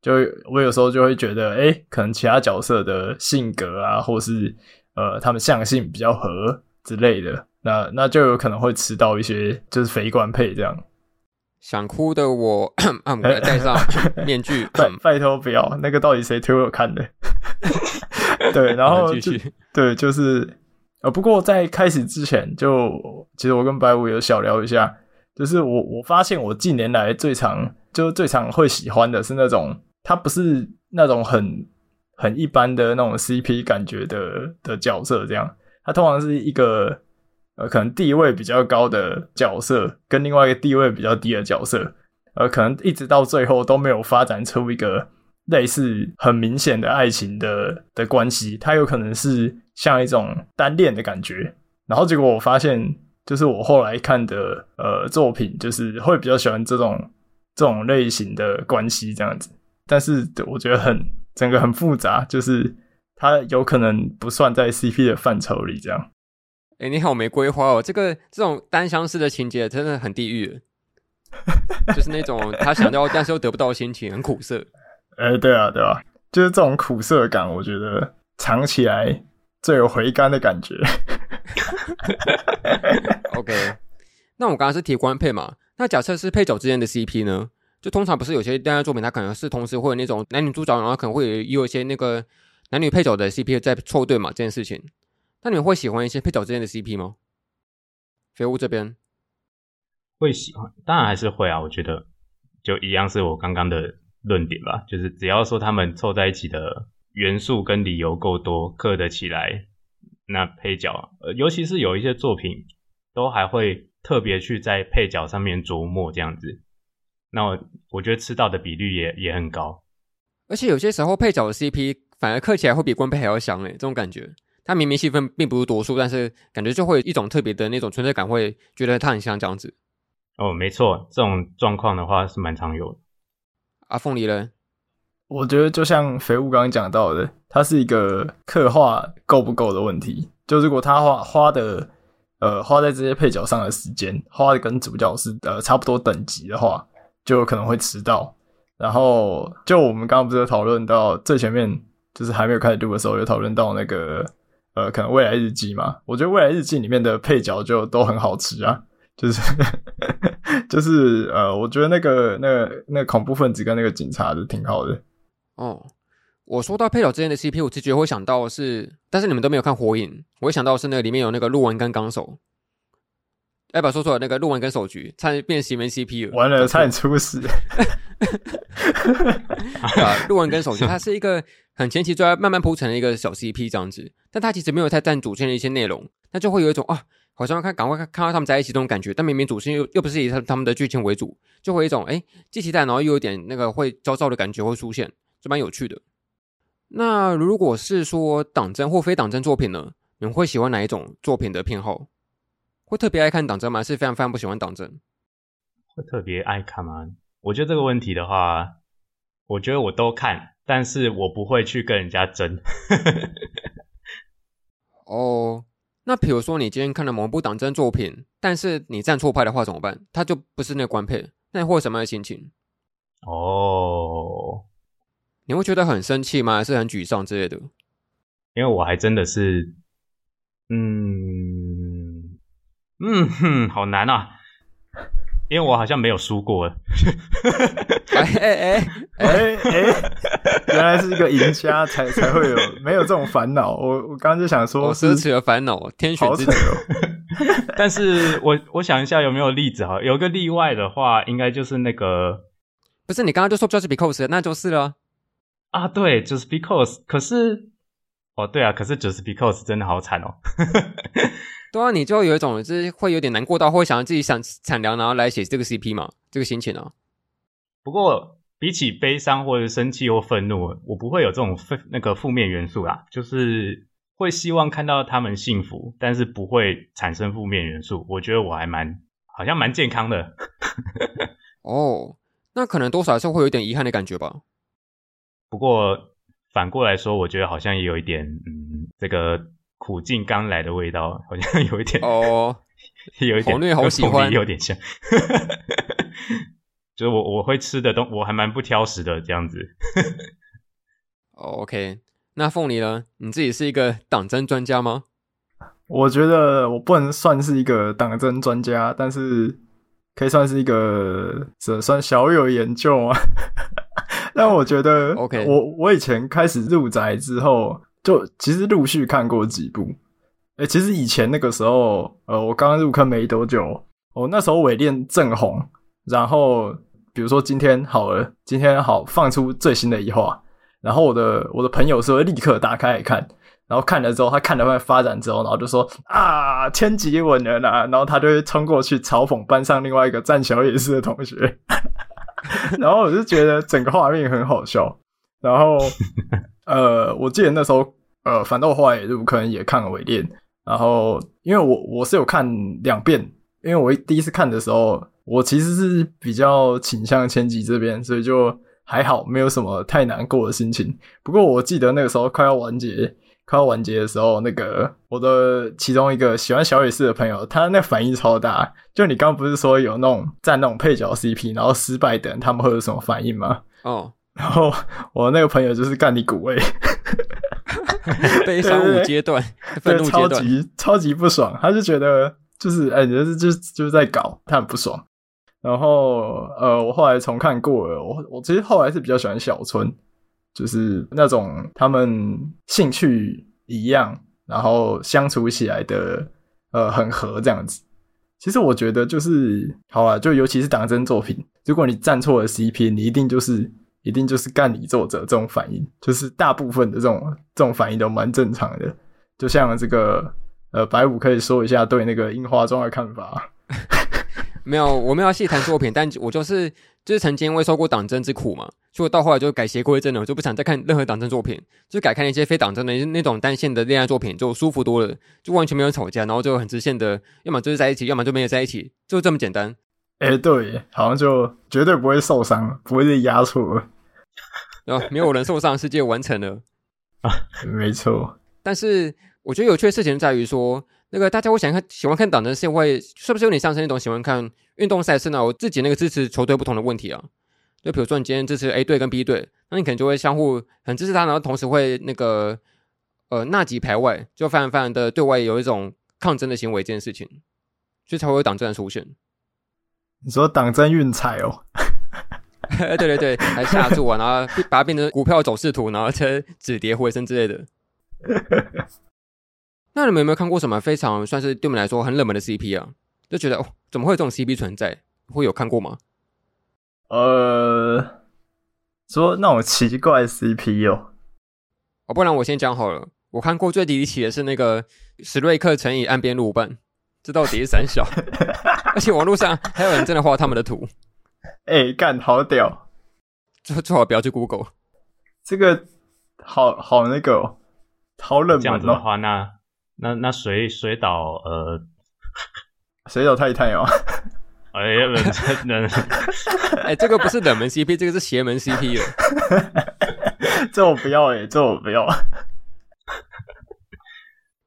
就我有时候就会觉得，哎，可能其他角色的性格啊，或是呃，他们相性比较合之类的，那那就有可能会吃到一些就是非官配这样。想哭的我，[COUGHS] 啊，戴上 [LAUGHS] 面具，拜拜托不要，那个到底谁推我看的？[LAUGHS] 对，然后 [LAUGHS] 对，就是。呃，不过在开始之前就，其实我跟白五有小聊一下，就是我我发现我近年来最常就最常会喜欢的是那种，他不是那种很很一般的那种 CP 感觉的的角色，这样，他通常是一个呃可能地位比较高的角色，跟另外一个地位比较低的角色，呃，可能一直到最后都没有发展出一个类似很明显的爱情的的关系，他有可能是。像一种单恋的感觉，然后结果我发现，就是我后来看的呃作品，就是会比较喜欢这种这种类型的关系这样子。但是我觉得很整个很复杂，就是它有可能不算在 CP 的范畴里这样。哎、欸，你好玫瑰花哦，这个这种单相思的情节真的很地狱，[LAUGHS] 就是那种他想要但是又得不到的心情，很苦涩。哎、欸，对啊，对啊，就是这种苦涩感，我觉得藏起来。最有回甘的感觉。OK，那我刚刚是提官配嘛？那假设是配角之间的 CP 呢？就通常不是有些恋爱作品，它可能是同时会有那种男女主角，然后可能会有一些那个男女配角的 CP 在凑对嘛？这件事情，那你们会喜欢一些配角之间的 CP 吗？飞屋这边，会喜欢，当然还是会啊。我觉得就一样是我刚刚的论点吧，就是只要说他们凑在一起的元素跟理由够多，刻得起来，那配角，呃，尤其是有一些作品，都还会特别去在配角上面琢磨这样子。那我我觉得吃到的比率也也很高，而且有些时候配角的 CP 反而刻起来会比官配还要香诶，这种感觉。他明明戏份并不是多数，但是感觉就会有一种特别的那种存在感，会觉得他很像这样子。哦，没错，这种状况的话是蛮常有的。阿凤梨呢？我觉得就像肥物刚刚讲到的，它是一个刻画够不够的问题。就如果他花花的呃花在这些配角上的时间，花的跟主角是呃差不多等级的话，就有可能会迟到。然后就我们刚刚不是讨论到最前面，就是还没有开始录的时候，有讨论到那个。呃，可能未来日记嘛，我觉得未来日记里面的配角就都很好吃啊，就是 [LAUGHS] 就是呃，我觉得那个那个那个恐怖分子跟那个警察的挺好的。哦，我说到配角之间的 CP，我直觉会想到是，但是你们都没有看火影，我会想到是那个里面有那个鹿丸跟纲手。哎，把说错了，那个鹿丸跟手局差点变邪门 CP 了，完了，差点出事。啊，鹿丸跟手局，它是一个。很前期就要慢慢铺成的一个小 CP 这样子，但它其实没有太占主线的一些内容，那就会有一种啊，好像看赶快看看到他们在一起这种感觉，但明明主线又又不是以他他们的剧情为主，就会有一种哎，既期待然后又有点那个会焦躁的感觉会出现，就蛮有趣的。那如果是说党争或非党争作品呢，你们会喜欢哪一种作品的偏好？会特别爱看党争吗？是非常非常不喜欢党争？会特别爱看吗？我觉得这个问题的话，我觉得我都看。但是我不会去跟人家争。哦，那比如说你今天看了某部党争作品，但是你站错派的话怎么办？他就不是那个官配，那你会有什么样的心情？哦，你会觉得很生气吗？还是很沮丧之类的？因为我还真的是，嗯嗯哼，好难啊。因为我好像没有输过，[LAUGHS] 哎哎哎哎哎，原来是一个赢家才才会有没有这种烦恼。我我刚刚就想说，我奢侈的烦恼，天选之子。[LAUGHS] 但是我我想一下有没有例子哈，有个例外的话，应该就是那个，不是你刚刚就说 just because，那就是了啊。对，just because。可是，哦对啊，可是 just because 真的好惨哦。[LAUGHS] 对啊，你就有一种就是会有点难过到会想要自己想产粮，然后来写这个 CP 嘛，这个心情啊。不过比起悲伤或者生气或愤怒，我不会有这种负那个负面元素啦，就是会希望看到他们幸福，但是不会产生负面元素。我觉得我还蛮好像蛮健康的。[LAUGHS] 哦，那可能多少还是会有点遗憾的感觉吧。不过反过来说，我觉得好像也有一点嗯这个。苦尽甘来的味道，好像有一点哦，有一点，好虐，好喜欢，有点像，[LAUGHS] 就是我我会吃的东，我还蛮不挑食的这样子。哦，OK，那凤梨呢？你自己是一个党争专家吗？我觉得我不能算是一个党争专家，但是可以算是一个，这算小有研究啊。但我觉得，[LAUGHS] OK，我我以前开始入宅之后。就其实陆续看过几部，哎、欸，其实以前那个时候，呃，我刚刚入坑没多久，我那时候尾恋正红，然后比如说今天好了，今天好放出最新的一话，然后我的我的朋友是会立刻打开来看，然后看了之后，他看了会发展之后，然后就说啊，千吉稳了啦，然后他就会冲过去嘲讽班上另外一个站小野寺的同学，然后我就觉得整个画面很好笑，然后。[LAUGHS] 呃，我记得那时候，呃，反倒我后来也可能也看了尾链，然后因为我我是有看两遍，因为我第一次看的时候，我其实是比较倾向千吉这边，所以就还好，没有什么太难过的心情。不过我记得那个时候快要完结，快要完结的时候，那个我的其中一个喜欢小野寺的朋友，他那反应超大。就你刚刚不是说有那种站那种配角 CP，然后失败的人他们会有什么反应吗？哦。[LAUGHS] 然后我那个朋友就是干你骨味，[LAUGHS] 悲伤五阶段，愤怒阶段，超级超级不爽。他就觉得就是哎，你、就是就是在搞，他很不爽。然后呃，我后来重看过了，我我其实后来是比较喜欢小春，就是那种他们兴趣一样，然后相处起来的呃很合这样子。其实我觉得就是好啊，就尤其是党争作品，如果你站错了 CP，你一定就是一定就是干你作者这种反应，就是大部分的这种这种反应都蛮正常的。就像这个呃，白五可以说一下对那个樱花庄的看法。[LAUGHS] 没有，我没有细谈作品，但我就是就是曾经因为受过党争之苦嘛，所以到后来就改邪归正了，我就不想再看任何党争作品，就改看一些非党争的那种单线的恋爱作品，就舒服多了，就完全没有吵架，然后就很直线的，要么就是在一起，要么就没有在一起，就这么简单。哎、欸，对，好像就绝对不会受伤，不会被压错，然后没有人受伤，世界完成了啊，[LAUGHS] 没错。但是我觉得有趣的事情在于说。那个大家会想看喜欢看党争是因为是不是有点像是那种喜欢看运动赛事呢？我自己那个支持球队不同的问题啊，就比如说你今天支持 A 队跟 B 队，那你可能就会相互很支持他，然后同时会那个呃纳吉排外，就非常非常的对外有一种抗争的行为这件事情，所以才会有党争的出现。你说党争运彩哦？[LAUGHS] 对对对，还下注啊，然后把它变成股票走势图，然后再止跌回升之类的。[LAUGHS] 那你们有没有看过什么非常算是对我们来说很冷门的 CP 啊？就觉得哦，怎么会有这种 CP 存在？会有看过吗？呃，说那种奇怪 CP 哦，哦，不然我先讲好了。我看过最离奇的是那个史瑞克乘以岸边路伴，这到底是三小？[LAUGHS] 而且网络上还有人真的画他们的图。哎、欸，干好屌！最最好不要去 Google，这个好好那个、哦、好冷门、哦、这样子的话，那。那那水水岛呃，水岛太太哦，哎呀，冷真的，[LAUGHS] 哎，这个不是冷门 CP，这个是邪门 CP 了。这我不要哎、欸，这我不要。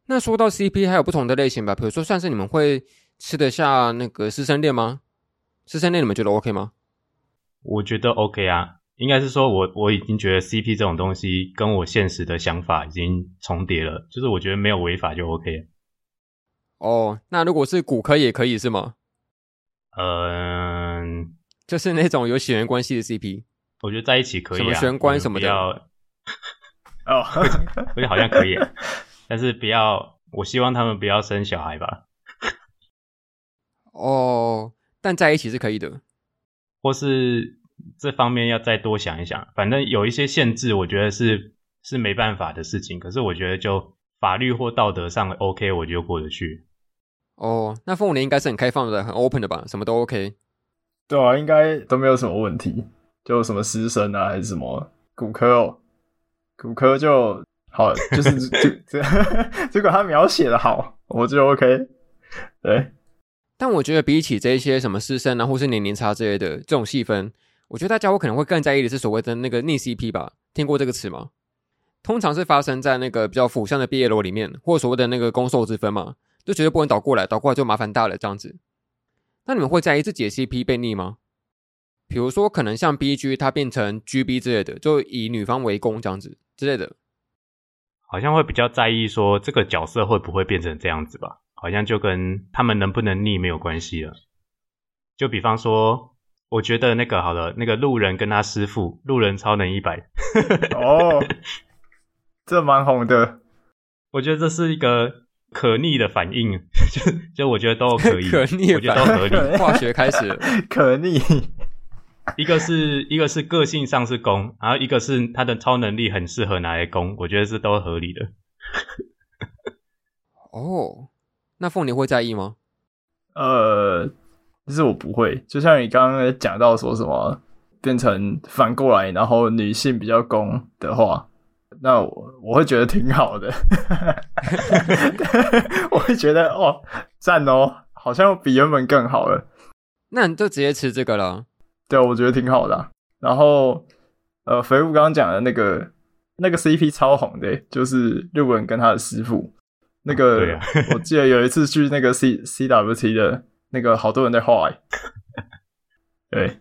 那说到 CP，还有不同的类型吧，比如说，算是你们会吃得下那个师生恋吗？师生恋你们觉得 OK 吗？我觉得 OK 啊。应该是说我，我我已经觉得 CP 这种东西跟我现实的想法已经重叠了，就是我觉得没有违法就 OK。哦，那如果是骨科也可以是吗？嗯，就是那种有血缘关系的 CP，我觉得在一起可以啊。什么玄关什么的？[LAUGHS] 哦，[LAUGHS] 我觉得好像可以，但是不要，我希望他们不要生小孩吧。哦，但在一起是可以的，或是。这方面要再多想一想，反正有一些限制，我觉得是是没办法的事情。可是我觉得就法律或道德上 OK，我就过得去。哦，那凤年应该是很开放的、很 open 的吧？什么都 OK。对啊，应该都没有什么问题。就什么师生啊，还是什么骨科哦，骨科就好，就是这 [LAUGHS] 这，如果他描写的好，我就 OK。对。但我觉得比起这些什么师生啊，或是年龄差之类的这种细分。我觉得大家我可能会更在意的是所谓的那个逆 CP 吧？听过这个词吗？通常是发生在那个比较腐向的 BL 里面，或所谓的那个攻受之分嘛，就绝对不能倒过来，倒过来就麻烦大了这样子。那你们会在意自己的 CP 被逆吗？比如说可能像 BG 它变成 GB 之类的，就以女方为攻这样子之类的，好像会比较在意说这个角色会不会变成这样子吧？好像就跟他们能不能逆没有关系了。就比方说。我觉得那个好了，那个路人跟他师傅，路人超能一百，哦，这蛮红的。[LAUGHS] 我觉得这是一个可逆的反应，就就我觉得都可以，[LAUGHS] 可逆，我觉得都合理。[LAUGHS] 化学开始，可逆，一个是一个是个性上是攻，然后一个是他的超能力很适合拿来攻，我觉得是都合理的。哦，那凤梨会在意吗？呃。其实我不会，就像你刚刚讲到说什么变成反过来，然后女性比较攻的话，那我我会觉得挺好的，[LAUGHS] 我会觉得哦赞哦，好像比原本更好了。那你就直接吃这个了。对，我觉得挺好的啊。然后呃，肥物刚刚讲的那个那个 CP 超红的，就是日本跟他的师傅那个，啊，我记得有一次去那个 C CWT 的。那个好多人在画，[LAUGHS] 对，哎、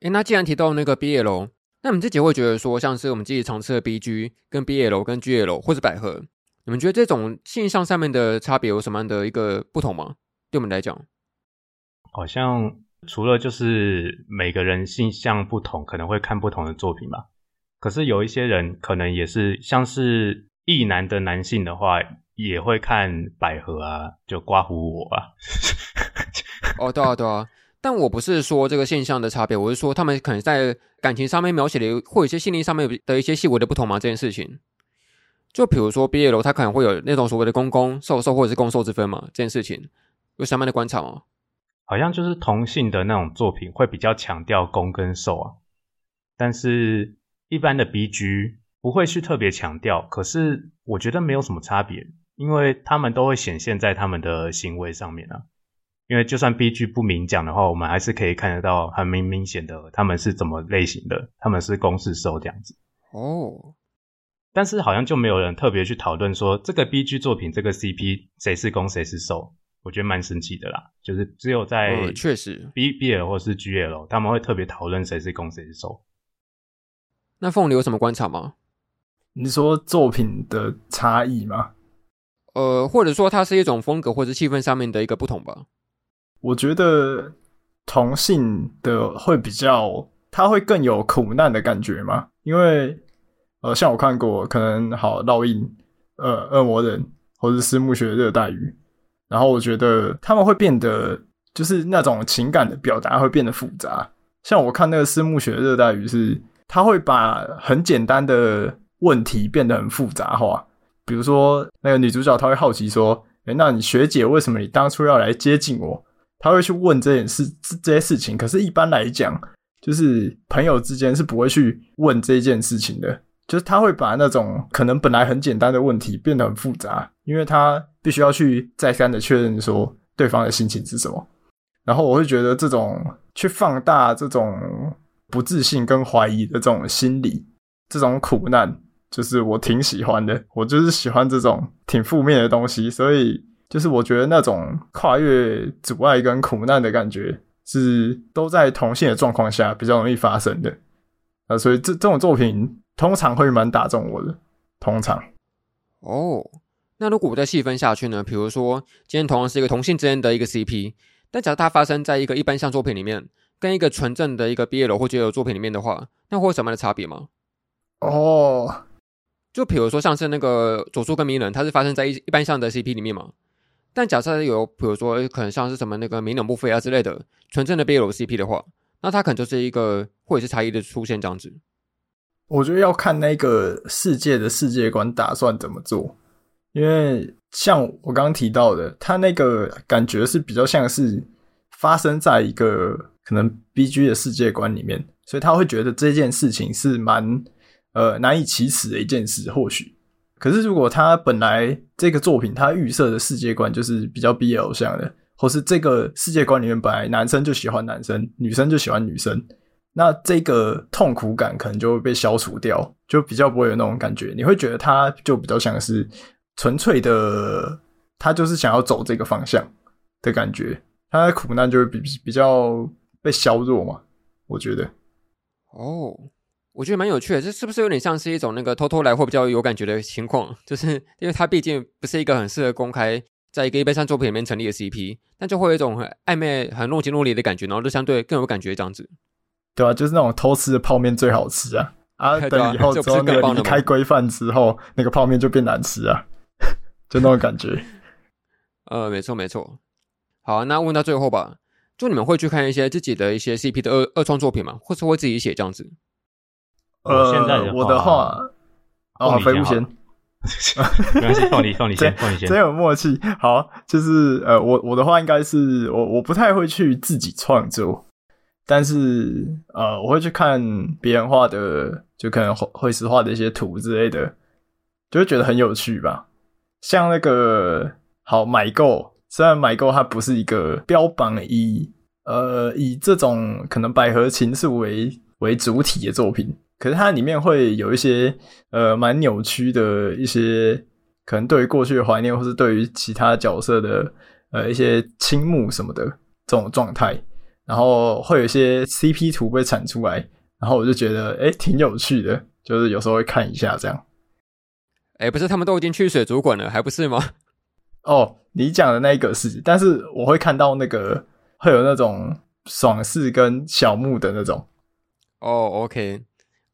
欸，那既然提到那个 BL，那你们自己会觉得说，像是我们自己常吃的 BG 跟 BL 跟 GL 或者百合，你们觉得这种性向上面的差别有什么样的一个不同吗？对我们来讲，好像除了就是每个人性向不同，可能会看不同的作品吧。可是有一些人可能也是像是异男的男性的话。也会看百合啊，就刮胡我啊，[LAUGHS] 哦，对啊，对啊。但我不是说这个现象的差别，我是说他们可能在感情上面描写的，或有一些心理上面的一些细微的不同嘛。这件事情，就比如说毕业楼它可能会有那种所谓的公公受受或者是公受之分嘛。这件事情有什么样的观察吗？好像就是同性的那种作品会比较强调公跟受啊，但是一般的 BG 不会去特别强调。可是我觉得没有什么差别，因为他们都会显现在他们的行为上面啊。因为就算 BG 不明讲的话，我们还是可以看得到很明明显的他们是怎么类型的，他们是攻是受这样子。哦，但是好像就没有人特别去讨论说这个 BG 作品这个 CP 谁是攻谁是受，我觉得蛮神奇的啦。就是只有在确实 B BL 或是 GL 他们会特别讨论谁是攻谁是受。那凤梨有什么观察吗？你说作品的差异吗？呃，或者说它是一种风格或者气氛上面的一个不同吧。我觉得同性的会比较，他会更有苦难的感觉嘛？因为呃，像我看过，可能好烙印，呃，恶魔人或是思慕雪热带鱼，然后我觉得他们会变得，就是那种情感的表达会变得复杂。像我看那个思慕雪热带鱼是，他会把很简单的问题变得很复杂化，比如说那个女主角，她会好奇说：“诶，那你学姐为什么你当初要来接近我？”她会去问这件事，这些事情。可是，一般来讲，就是朋友之间是不会去问这件事情的。就是他会把那种可能本来很简单的问题变得很复杂，因为他必须要去再三的确认说对方的心情是什么。然后，我会觉得这种去放大这种不自信跟怀疑的这种心理，这种苦难，就是我挺喜欢的。我就是喜欢这种挺负面的东西，所以。就是我觉得那种跨越阻碍跟苦难的感觉，是都在同性的状况下比较容易发生的啊，所以这这种作品通常会蛮打中我的。通常哦，那如果我再细分下去呢？比如说，今天同样是一个同性之间的一个 CP，但假如它发生在一个一般像作品里面，跟一个纯正的一个 BL 或 GL 作品里面的话，那会有什么样的差别吗？哦，就比如说像是那个佐助跟鸣人，它是发生在一一般向的 CP 里面嘛？但假设有，比如说可能像是什么那个鸣人不飞啊之类的纯正的 BL CP 的话，那它可能就是一个或者是差异的出现这样子。我觉得要看那个世界的世界观打算怎么做，因为像我刚刚提到的，它那个感觉是比较像是发生在一个可能 BG 的世界观里面，所以他会觉得这件事情是蛮呃难以启齿的一件事，或许。可是，如果他本来这个作品他预设的世界观就是比较 BL 向的，或是这个世界观里面本来男生就喜欢男生，女生就喜欢女生，那这个痛苦感可能就会被消除掉，就比较不会有那种感觉。你会觉得他就比较像是纯粹的，他就是想要走这个方向的感觉，他的苦难就会比比较被削弱嘛，我觉得。哦。我觉得蛮有趣的，这是不是有点像是一种那个偷偷来或比较有感觉的情况？[LAUGHS] 就是因为它毕竟不是一个很适合公开在一个一般上作品里面成立的 CP，但就会有一种很暧昧、很若即若离的感觉，然后就相对更有感觉这样子。对啊，就是那种偷吃的泡面最好吃啊！啊，[LAUGHS] 等以后之后那个离开规范之后，那个泡面就变难吃啊，[LAUGHS] 就那种感觉。呃，没错没错。好啊，那问到最后吧，就你们会去看一些自己的一些 CP 的二二创作品吗？或是会自己写这样子？呃，现在的我的话，哦，飞不先，[LAUGHS] 没关系，放你放你先，放你先，真有默契。好，就是呃，我我的话应该是我我不太会去自己创作，但是呃，我会去看别人画的，就可能会会师画的一些图之类的，就会觉得很有趣吧。像那个好买购，虽然买购它不是一个标榜以呃以这种可能百合情愫为为主体的作品。可是它里面会有一些呃蛮扭曲的一些，可能对于过去的怀念，或是对于其他角色的呃一些倾慕什么的这种状态，然后会有一些 CP 图被产出来，然后我就觉得诶挺有趣的，就是有时候会看一下这样。诶不是他们都已经去水族馆了，还不是吗？哦，你讲的那一个是，但是我会看到那个会有那种爽视跟小木的那种。哦，OK。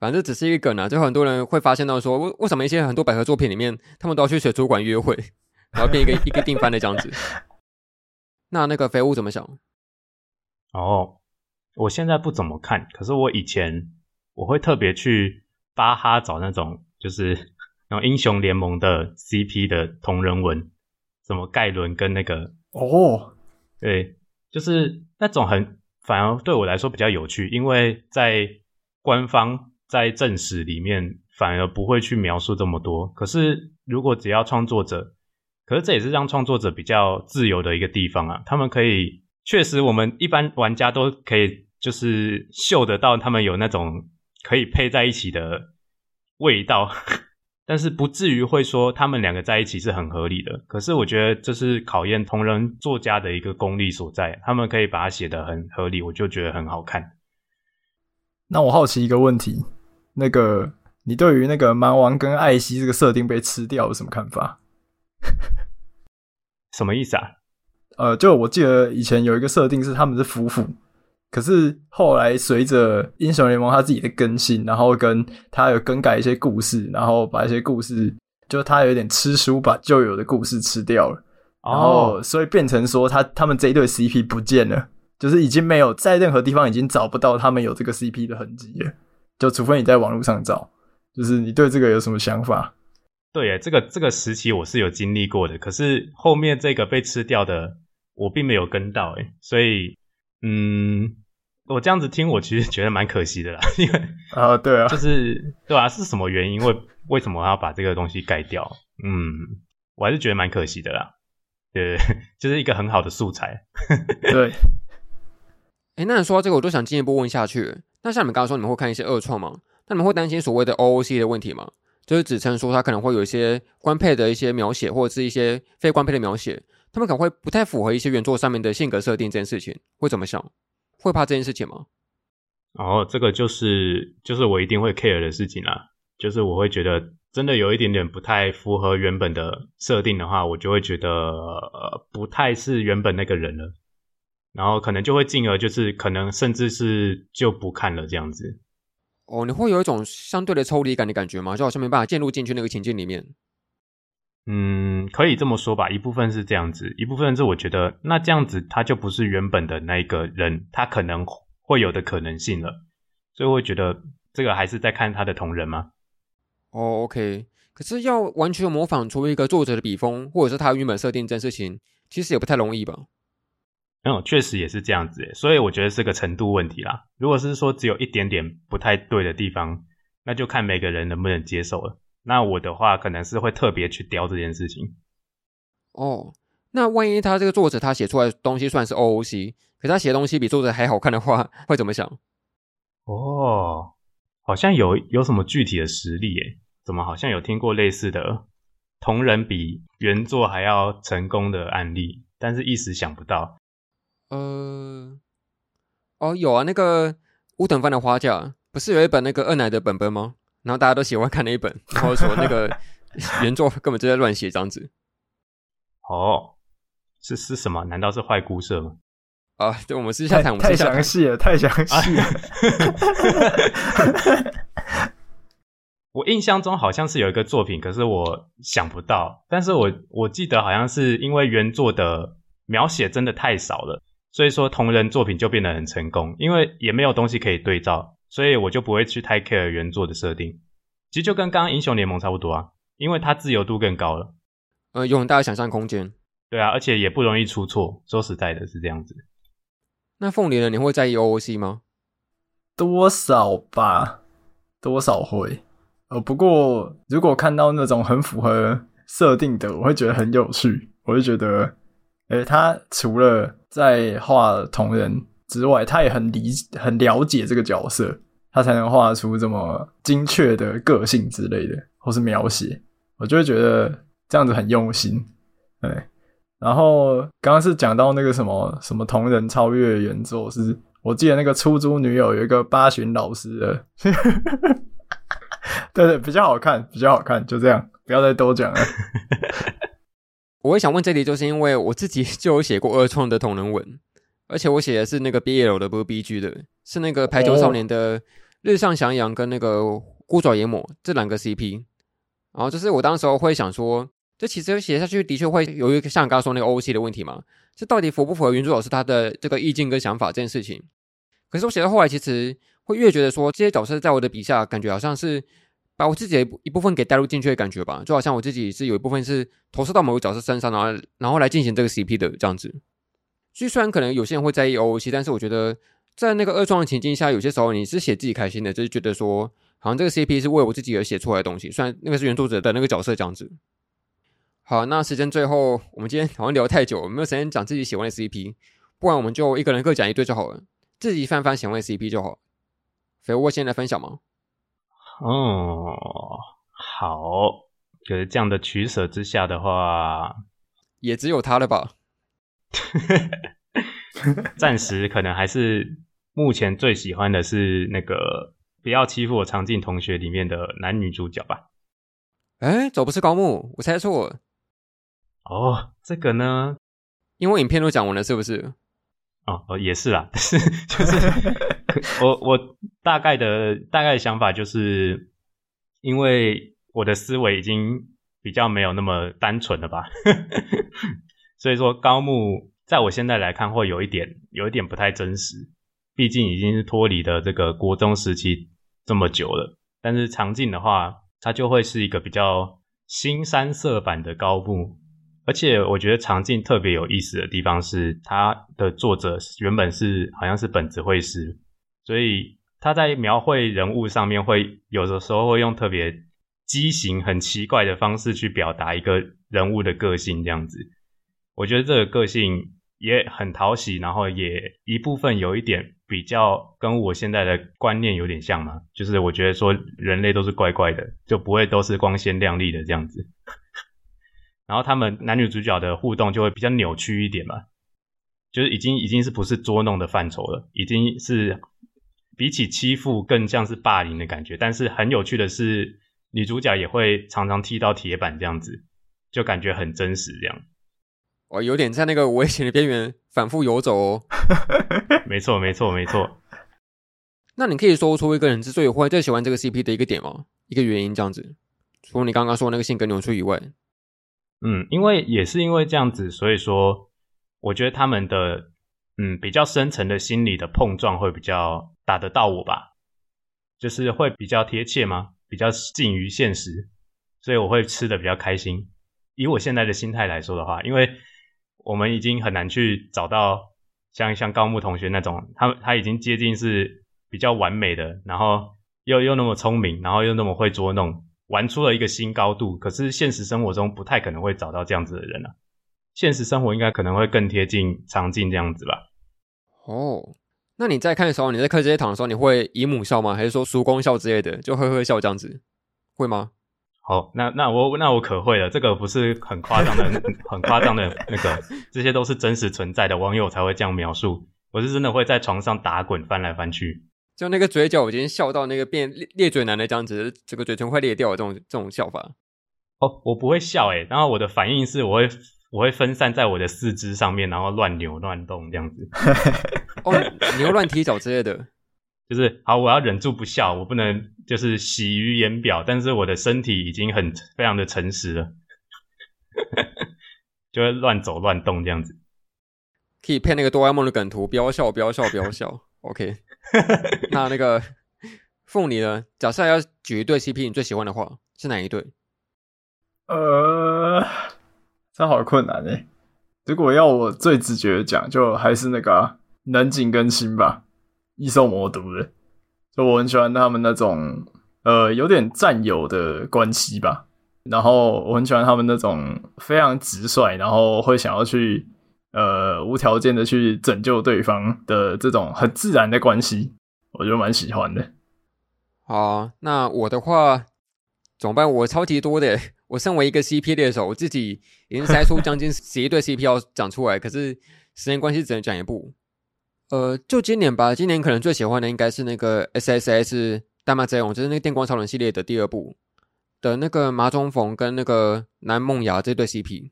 反正只是一个梗啊，就很多人会发现到说，为为什么一些很多百合作品里面，他们都要去水族馆约会，然后变一个一个定番的这样子。那那个肥屋怎么想？哦，我现在不怎么看，可是我以前我会特别去巴哈找那种就是那种英雄联盟的 CP 的同人文，什么盖伦跟那个哦，对，就是那种很反而对我来说比较有趣，因为在官方在正史里面反而不会去描述这么多，可是如果只要创作者，可是这也是让创作者比较自由的一个地方啊，他们可以。确实，我们一般玩家都可以就是嗅得到他们有那种可以配在一起的味道，[LAUGHS] 但是不至于会说他们两个在一起是很合理的。可是我觉得这是考验同人作家的一个功力所在，他们可以把它写得很合理，我就觉得很好看。那我好奇一个问题，那个你对于那个蛮王跟艾希这个设定被吃掉有什么看法？[LAUGHS] 什么意思啊？呃，就我记得以前有一个设定是他们是夫妇，可是后来随着英雄联盟他自己的更新，然后跟他有更改一些故事，然后把一些故事，就他有点吃书，把旧有的故事吃掉了，然后所以变成说他他们这一对 CP 不见了，就是已经没有在任何地方已经找不到他们有这个 CP 的痕迹了，就除非你在网络上找，就是你对这个有什么想法？对耶，这个这个时期我是有经历过的，可是后面这个被吃掉的。我并没有跟到诶，所以，嗯，我这样子听，我其实觉得蛮可惜的啦，因为啊，对啊，就是对啊，是什么原因？为为什么要把这个东西盖掉？嗯，我还是觉得蛮可惜的啦，对，[LAUGHS] 就是一个很好的素材，[LAUGHS] 对。哎，那你说到这个，我就想进一步问下去。那像你们刚刚说，你们会看一些二创吗？那你们会担心所谓的 OOC 的问题吗？就是指称说它可能会有一些官配的一些描写，或者是一些非官配的描写。他们可能会不太符合一些原作上面的性格设定，这件事情会怎么想？会怕这件事情吗？哦，这个就是就是我一定会 care 的事情啦。就是我会觉得真的有一点点不太符合原本的设定的话，我就会觉得呃不太是原本那个人了。然后可能就会进而就是可能甚至是就不看了这样子。哦，你会有一种相对的抽离感的感觉吗？就好像没办法进入进去那个情境里面。嗯，可以这么说吧，一部分是这样子，一部分是我觉得那这样子他就不是原本的那一个人，他可能会有的可能性了，所以我会觉得这个还是在看他的同人吗？哦，OK，可是要完全模仿出一个作者的笔锋，或者是他原本设定这件事情，其实也不太容易吧？嗯，确实也是这样子，所以我觉得是个程度问题啦。如果是说只有一点点不太对的地方，那就看每个人能不能接受了。那我的话可能是会特别去雕这件事情。哦，那万一他这个作者他写出来的东西算是 OOC，可是他写的东西比作者还好看的话，会怎么想？哦，好像有有什么具体的实例耶？怎么好像有听过类似的同人比原作还要成功的案例，但是一时想不到。呃，哦，有啊，那个乌等分的花架不是有一本那个二奶的本本吗？然后大家都喜欢看那一本，然后说那个 [LAUGHS] 原作根本就在乱写这样子。哦，是是什么？难道是坏姑社吗？啊，对，我们私下谈，我们太详细了，太详细了。[LAUGHS] 我印象中好像是有一个作品，可是我想不到。但是我我记得好像是因为原作的描写真的太少了，所以说同人作品就变得很成功，因为也没有东西可以对照。所以我就不会去太 care 原作的设定，其实就跟刚刚英雄联盟差不多啊，因为它自由度更高了，呃，有很大的想象空间。对啊，而且也不容易出错。说实在的，是这样子。那凤梨呢？你会在意 OOC 吗？多少吧，多少会。呃，不过如果看到那种很符合设定的，我会觉得很有趣。我会觉得，诶，他除了在画同人。之外，他也很理很了解这个角色，他才能画出这么精确的个性之类的，或是描写，我就会觉得这样子很用心。对，然后刚刚是讲到那个什么什么同人超越原作，是我记得那个出租女友有一个八旬老师的，[LAUGHS] 对对，比较好看，比较好看，就这样，不要再多讲了。[LAUGHS] 我会想问这里，就是因为我自己 [LAUGHS] 就有写过二创的同人文。而且我写的是那个 BL 的，不是 BG 的，是那个排球少年的日上翔阳跟那个孤爪研磨这两个 CP。然后就是我当时候会想说，这其实写下去的确会有一个像你刚刚说那个 OOC 的问题嘛，这到底符不符合原著老师他的这个意境跟想法这件事情？可是我写到后来，其实会越觉得说这些角色在我的笔下，感觉好像是把我自己的一部分给带入进去的感觉吧，就好像我自己是有一部分是投射到某个角色身上，然后然后来进行这个 CP 的这样子。所以虽然可能有些人会在意 OOC，但是我觉得在那个二创的情境下，有些时候你是写自己开心的，就是觉得说。好像这个 CP 是为我自己而写出来的东西，虽然那个是原作者的那个角色这样子。好，那时间最后，我们今天好像聊太久，没有时间讲自己喜欢的 CP，不然我们就一个人各讲一对就好了，自己翻翻喜欢的 CP 就好。肥沃先来分享吗？哦，好，可是这样的取舍之下的话，也只有他了吧？[LAUGHS] 暂时可能还是目前最喜欢的是那个。不要欺负我长进同学里面的男女主角吧？哎，走不是高木，我猜错了。哦，这个呢？因为影片都讲完了，是不是？哦哦，也是啦。但是就是 [LAUGHS] 我我大概的大概的想法就是，因为我的思维已经比较没有那么单纯了吧，[LAUGHS] 所以说高木在我现在来看会有一点有一点不太真实。毕竟已经是脱离了这个国中时期这么久了，但是长进的话，它就会是一个比较新三色版的高木。而且我觉得长进特别有意思的地方是，它的作者原本是好像是本子绘师，所以他在描绘人物上面会有的时候会用特别畸形、很奇怪的方式去表达一个人物的个性，这样子。我觉得这个个性也很讨喜，然后也一部分有一点。比较跟我现在的观念有点像嘛，就是我觉得说人类都是怪怪的，就不会都是光鲜亮丽的这样子。[LAUGHS] 然后他们男女主角的互动就会比较扭曲一点嘛，就是已经已经是不是捉弄的范畴了，已经是比起欺负更像是霸凌的感觉。但是很有趣的是，女主角也会常常踢到铁板这样子，就感觉很真实这样。我有点在那个危险的边缘反复游走哦。[LAUGHS] 没错，没错，没错。那你可以说出一个人之所以会最喜欢这个 CP 的一个点吗？一个原因这样子，除了你刚刚说那个性格扭曲以外，嗯，因为也是因为这样子，所以说我觉得他们的嗯比较深层的心理的碰撞会比较打得到我吧，就是会比较贴切吗？比较近于现实，所以我会吃得比较开心。以我现在的心态来说的话，因为我们已经很难去找到像像高木同学那种，他他已经接近是比较完美的，然后又又那么聪明，然后又那么会捉弄，玩出了一个新高度。可是现实生活中不太可能会找到这样子的人啊。现实生活应该可能会更贴近长进这样子吧。哦，那你在看的时候，你在课这些堂的时候，你会姨母笑吗？还是说叔公笑之类的，就呵呵笑这样子，会吗？好，那那我那我可会了，这个不是很夸张的，[LAUGHS] 很夸张的那个，这些都是真实存在的，网友才会这样描述。我是真的会在床上打滚，翻来翻去，就那个嘴角已经笑到那个变裂裂嘴男的这样子，这个嘴唇快裂掉的这种这种笑法。哦，我不会笑诶，然后我的反应是我会我会分散在我的四肢上面，然后乱扭乱动这样子。[LAUGHS] 哦，你会乱踢脚之类的。[LAUGHS] 就是好，我要忍住不笑，我不能就是喜于言表，但是我的身体已经很非常的诚实了，[LAUGHS] 就会乱走乱动这样子。可以配那个哆啦 A 梦的梗图，不要笑，不要笑，不要笑。OK，那那个凤梨呢？假设要举一对 CP，你最喜欢的话是哪一对？呃，这好困难诶。如果要我最直觉的讲，就还是那个能井跟新吧。异兽魔都的，就我很喜欢他们那种呃有点战友的关系吧。然后我很喜欢他们那种非常直率，然后会想要去呃无条件的去拯救对方的这种很自然的关系，我就蛮喜欢的。好，那我的话怎么办？我超级多的，我身为一个 CP 猎手，我自己已经筛出将近十一对 CP 要讲出来，可是时间关系只能讲一部。呃，就今年吧，今年可能最喜欢的应该是那个 S S S 弹丸论，就是那个电光超人系列的第二部的那个麻中逢跟那个南梦雅这对 CP。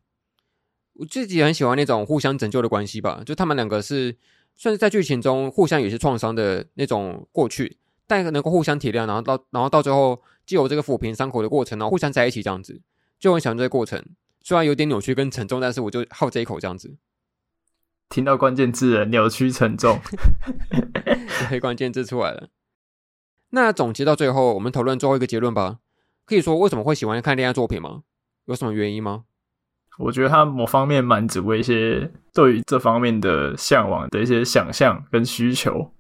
我自己很喜欢那种互相拯救的关系吧，就他们两个是算是在剧情中互相有些创伤的那种过去，但能够互相体谅，然后到然后到最后既有这个抚平伤口的过程，然后互相在一起这样子，就很喜欢这个过程。虽然有点扭曲跟沉重，但是我就好这一口这样子。听到关键字了，扭曲沉重，[LAUGHS] 对，关键字出来了。那总结到最后，我们讨论最后一个结论吧。可以说为什么会喜欢看恋爱作品吗？有什么原因吗？我觉得它某方面满足了一些对于这方面的向往的一些想象跟需求，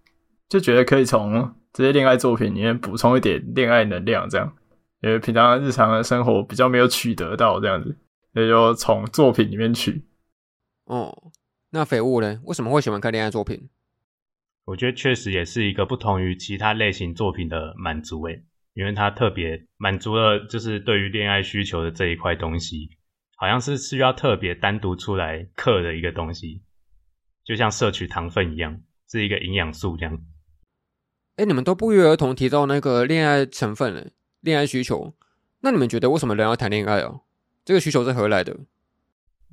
就觉得可以从这些恋爱作品里面补充一点恋爱能量，这样，因为平常日常的生活比较没有取得到这样子，所以就从作品里面取。哦，那肥物呢？为什么会喜欢看恋爱作品？我觉得确实也是一个不同于其他类型作品的满足诶，因为它特别满足了就是对于恋爱需求的这一块东西。好像是需要特别单独出来刻的一个东西，就像摄取糖分一样，是一个营养素这样。哎，你们都不约而同提到那个恋爱成分了，恋爱需求。那你们觉得为什么人要谈恋爱啊？这个需求是何来的？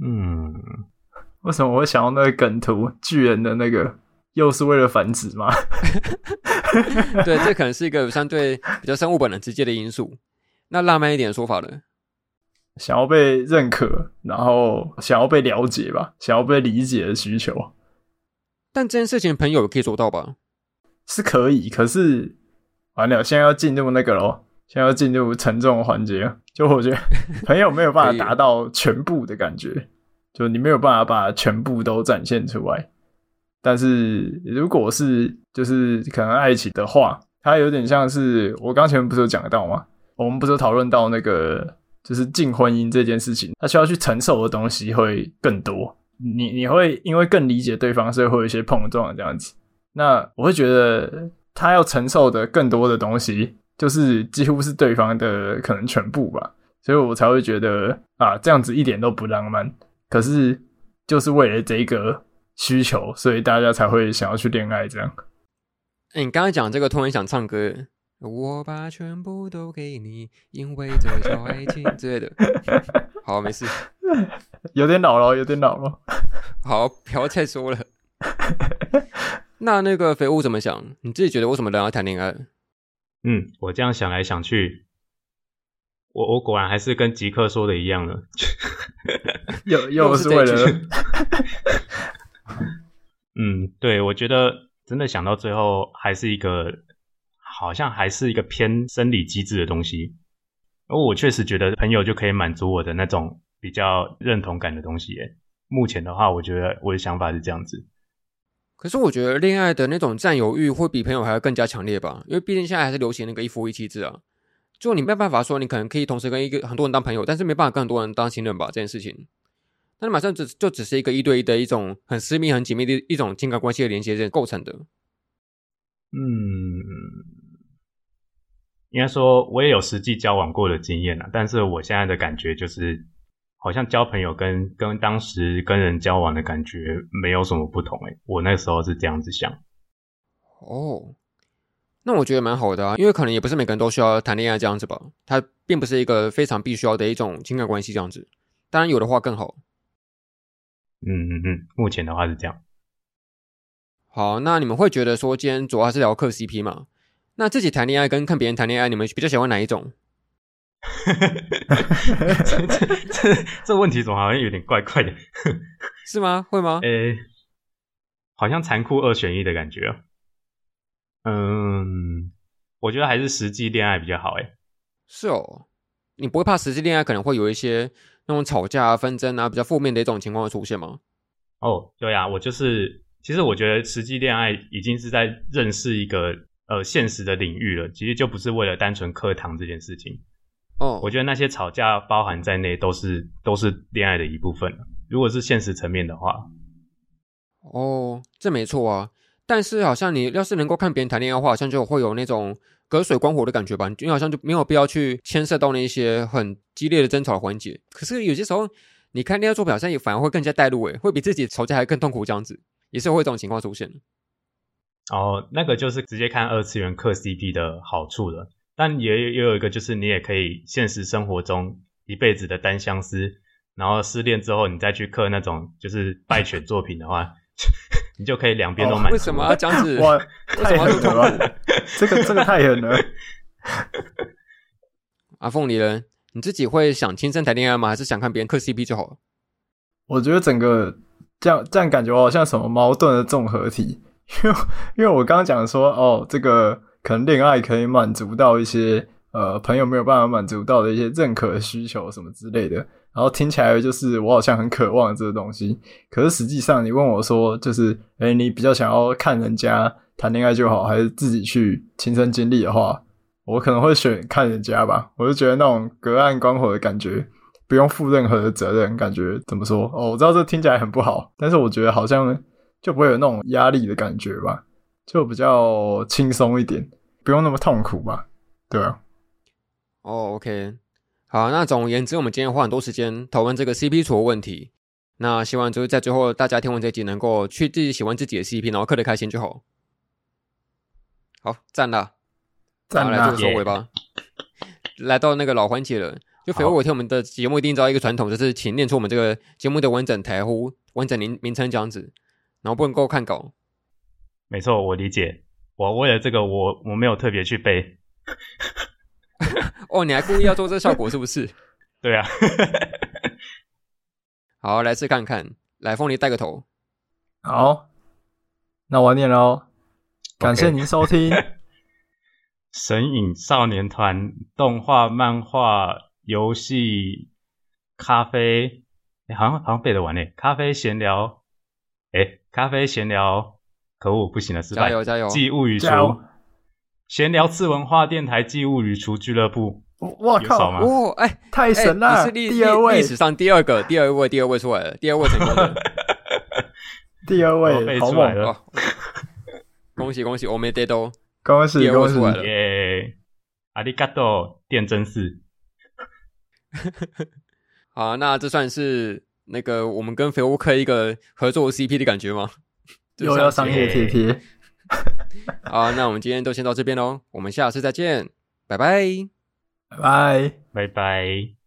嗯，为什么我会想到那个梗图巨人的那个，又是为了繁殖吗？[LAUGHS] 对，这可能是一个相对比较生物本能直接的因素。那浪漫一点的说法呢？想要被认可，然后想要被了解吧，想要被理解的需求。但这件事情，朋友也可以做到吧？是可以，可是完了，现在要进入那个咯，现在要进入沉重的环节。就我觉得，[LAUGHS] 朋友没有办法达到全部的感觉，就你没有办法把全部都展现出来。但是如果是就是可能爱情的话，它有点像是我刚前面不是有讲到吗？我们不是有讨论到那个。就是进婚姻这件事情，他需要去承受的东西会更多。你你会因为更理解对方，所以会有一些碰撞这样子。那我会觉得他要承受的更多的东西，就是几乎是对方的可能全部吧。所以我才会觉得啊，这样子一点都不浪漫。可是就是为了这个需求，所以大家才会想要去恋爱这样。欸，你刚才讲这个，突然想唱歌。我把全部都给你，因为这叫爱情 [LAUGHS] 之类的。好，没事。有点老了，有点老了。好，不要再说了。[LAUGHS] 那那个绯悟怎么想？你自己觉得为什么人要谈恋爱？嗯，我这样想来想去，我我果然还是跟极客说的一样了。[LAUGHS] [LAUGHS] 又又是为了。[LAUGHS] 嗯，对，我觉得真的想到最后还是一个。好像还是一个偏生理机制的东西，而我确实觉得朋友就可以满足我的那种比较认同感的东西。耶，目前的话，我觉得我的想法是这样子。可是我觉得恋爱的那种占有欲会比朋友还要更加强烈吧？因为毕竟现在还是流行那个一夫一妻制啊。就你没办法说你可能可以同时跟一个很多人当朋友，但是没办法跟很多人当情人吧？这件事情，那你马上只就只是一个一对一的一种很私密、很紧密的一种情感关系的连接这构成的。嗯。应该说，我也有实际交往过的经验啊，但是我现在的感觉就是，好像交朋友跟跟当时跟人交往的感觉没有什么不同诶。我那时候是这样子想。哦，那我觉得蛮好的啊，因为可能也不是每个人都需要谈恋爱这样子吧，它并不是一个非常必须要的一种情感关系这样子。当然有的话更好。嗯嗯嗯，目前的话是这样。好，那你们会觉得说今天主要是聊嗑 CP 嘛？那自己谈恋爱跟看别人谈恋爱，你们比较喜欢哪一种？[LAUGHS] 这这这这问题怎么好像有点怪怪的，是吗？会吗？[LAUGHS] 诶、欸，好像残酷二选一的感觉啊。嗯，我觉得还是实际恋爱比较好。诶，是哦，你不会怕实际恋爱可能会有一些那种吵架啊、纷争啊比较负面的一种情况出现吗？哦，对啊，我就是，其实我觉得实际恋爱已经是在认识一个。呃，现实的领域了，其实就不是为了单纯课堂这件事情。哦，我觉得那些吵架包含在内，都是都是恋爱的一部分。如果是现实层面的话，哦，这没错啊。但是好像你要是能够看别人谈恋爱的话，好像就会有那种隔水观火的感觉吧？你好像就没有必要去牵涉到那些很激烈的争吵环节。可是有些时候，你看恋爱作品，好像也反而会更加带入，诶，会比自己吵架还更痛苦，这样子也是会有这种情况出现。哦，那个就是直接看二次元嗑 CP 的好处了，但也也有一个就是你也可以现实生活中一辈子的单相思，然后失恋之后你再去刻那种就是败犬作品的话，[LAUGHS] 你就可以两边都满足。为什么要这样子？[LAUGHS] 哇，太狠了！这个这个太狠了。[LAUGHS] 阿凤梨人，你自己会想亲身谈恋爱吗？还是想看别人磕 CP 就好了？我觉得整个这样这样感觉我好像什么矛盾的综合体，因为因为我刚刚讲说哦，这个可能恋爱可以满足到一些呃朋友没有办法满足到的一些认可需求什么之类的，然后听起来就是我好像很渴望这个东西，可是实际上你问我说就是诶你比较想要看人家谈恋爱就好，还是自己去亲身经历的话，我可能会选看人家吧，我就觉得那种隔岸观火的感觉。不用负任何的责任，感觉怎么说？哦，我知道这听起来很不好，但是我觉得好像就不会有那种压力的感觉吧，就比较轻松一点，不用那么痛苦吧？对啊。哦，OK，好，那总而言之，我们今天花很多时间讨论这个 CP 厨的问题。那希望就是在最后，大家听完这集能够去自己喜欢自己的 CP，然后磕得开心就好。好，赞了，赞了，来做收尾吧。来到那个老环节了。就肥沃，我听我们的节目一定知道一个传统，就是请念出我们这个节目的完整台呼、完整名名称这样子，然后不能够看稿。没错，我理解。我为了这个，我我没有特别去背。[LAUGHS] 哦，你还故意要做这个效果是不是？[LAUGHS] 对啊。[LAUGHS] 好，来试看看。来，凤梨带个头。好，那我念喽。感谢您收听《神影少年团》动画漫画。游戏、咖啡，欸、好像好像背得完嘞。咖啡闲聊，哎、欸，咖啡闲聊，可恶，不行了，失败。加油加油！寄物语厨，闲聊次文化电台寄物语厨俱乐部。我靠！哦，哎、欸，太神了！欸、你是第二位，历史上第二个，第二位，第二位出来了，第二位成功的。第二位，[LAUGHS] 好猛了！恭喜恭喜，我没得都，恭喜恭喜！耶！阿里嘎多，电真是。[LAUGHS] 好，那这算是那个我们跟肥沃克一个合作 CP 的感觉吗？又要商业贴贴。[LAUGHS] 好，那我们今天都先到这边喽，我们下次再见，拜拜，拜拜，拜拜。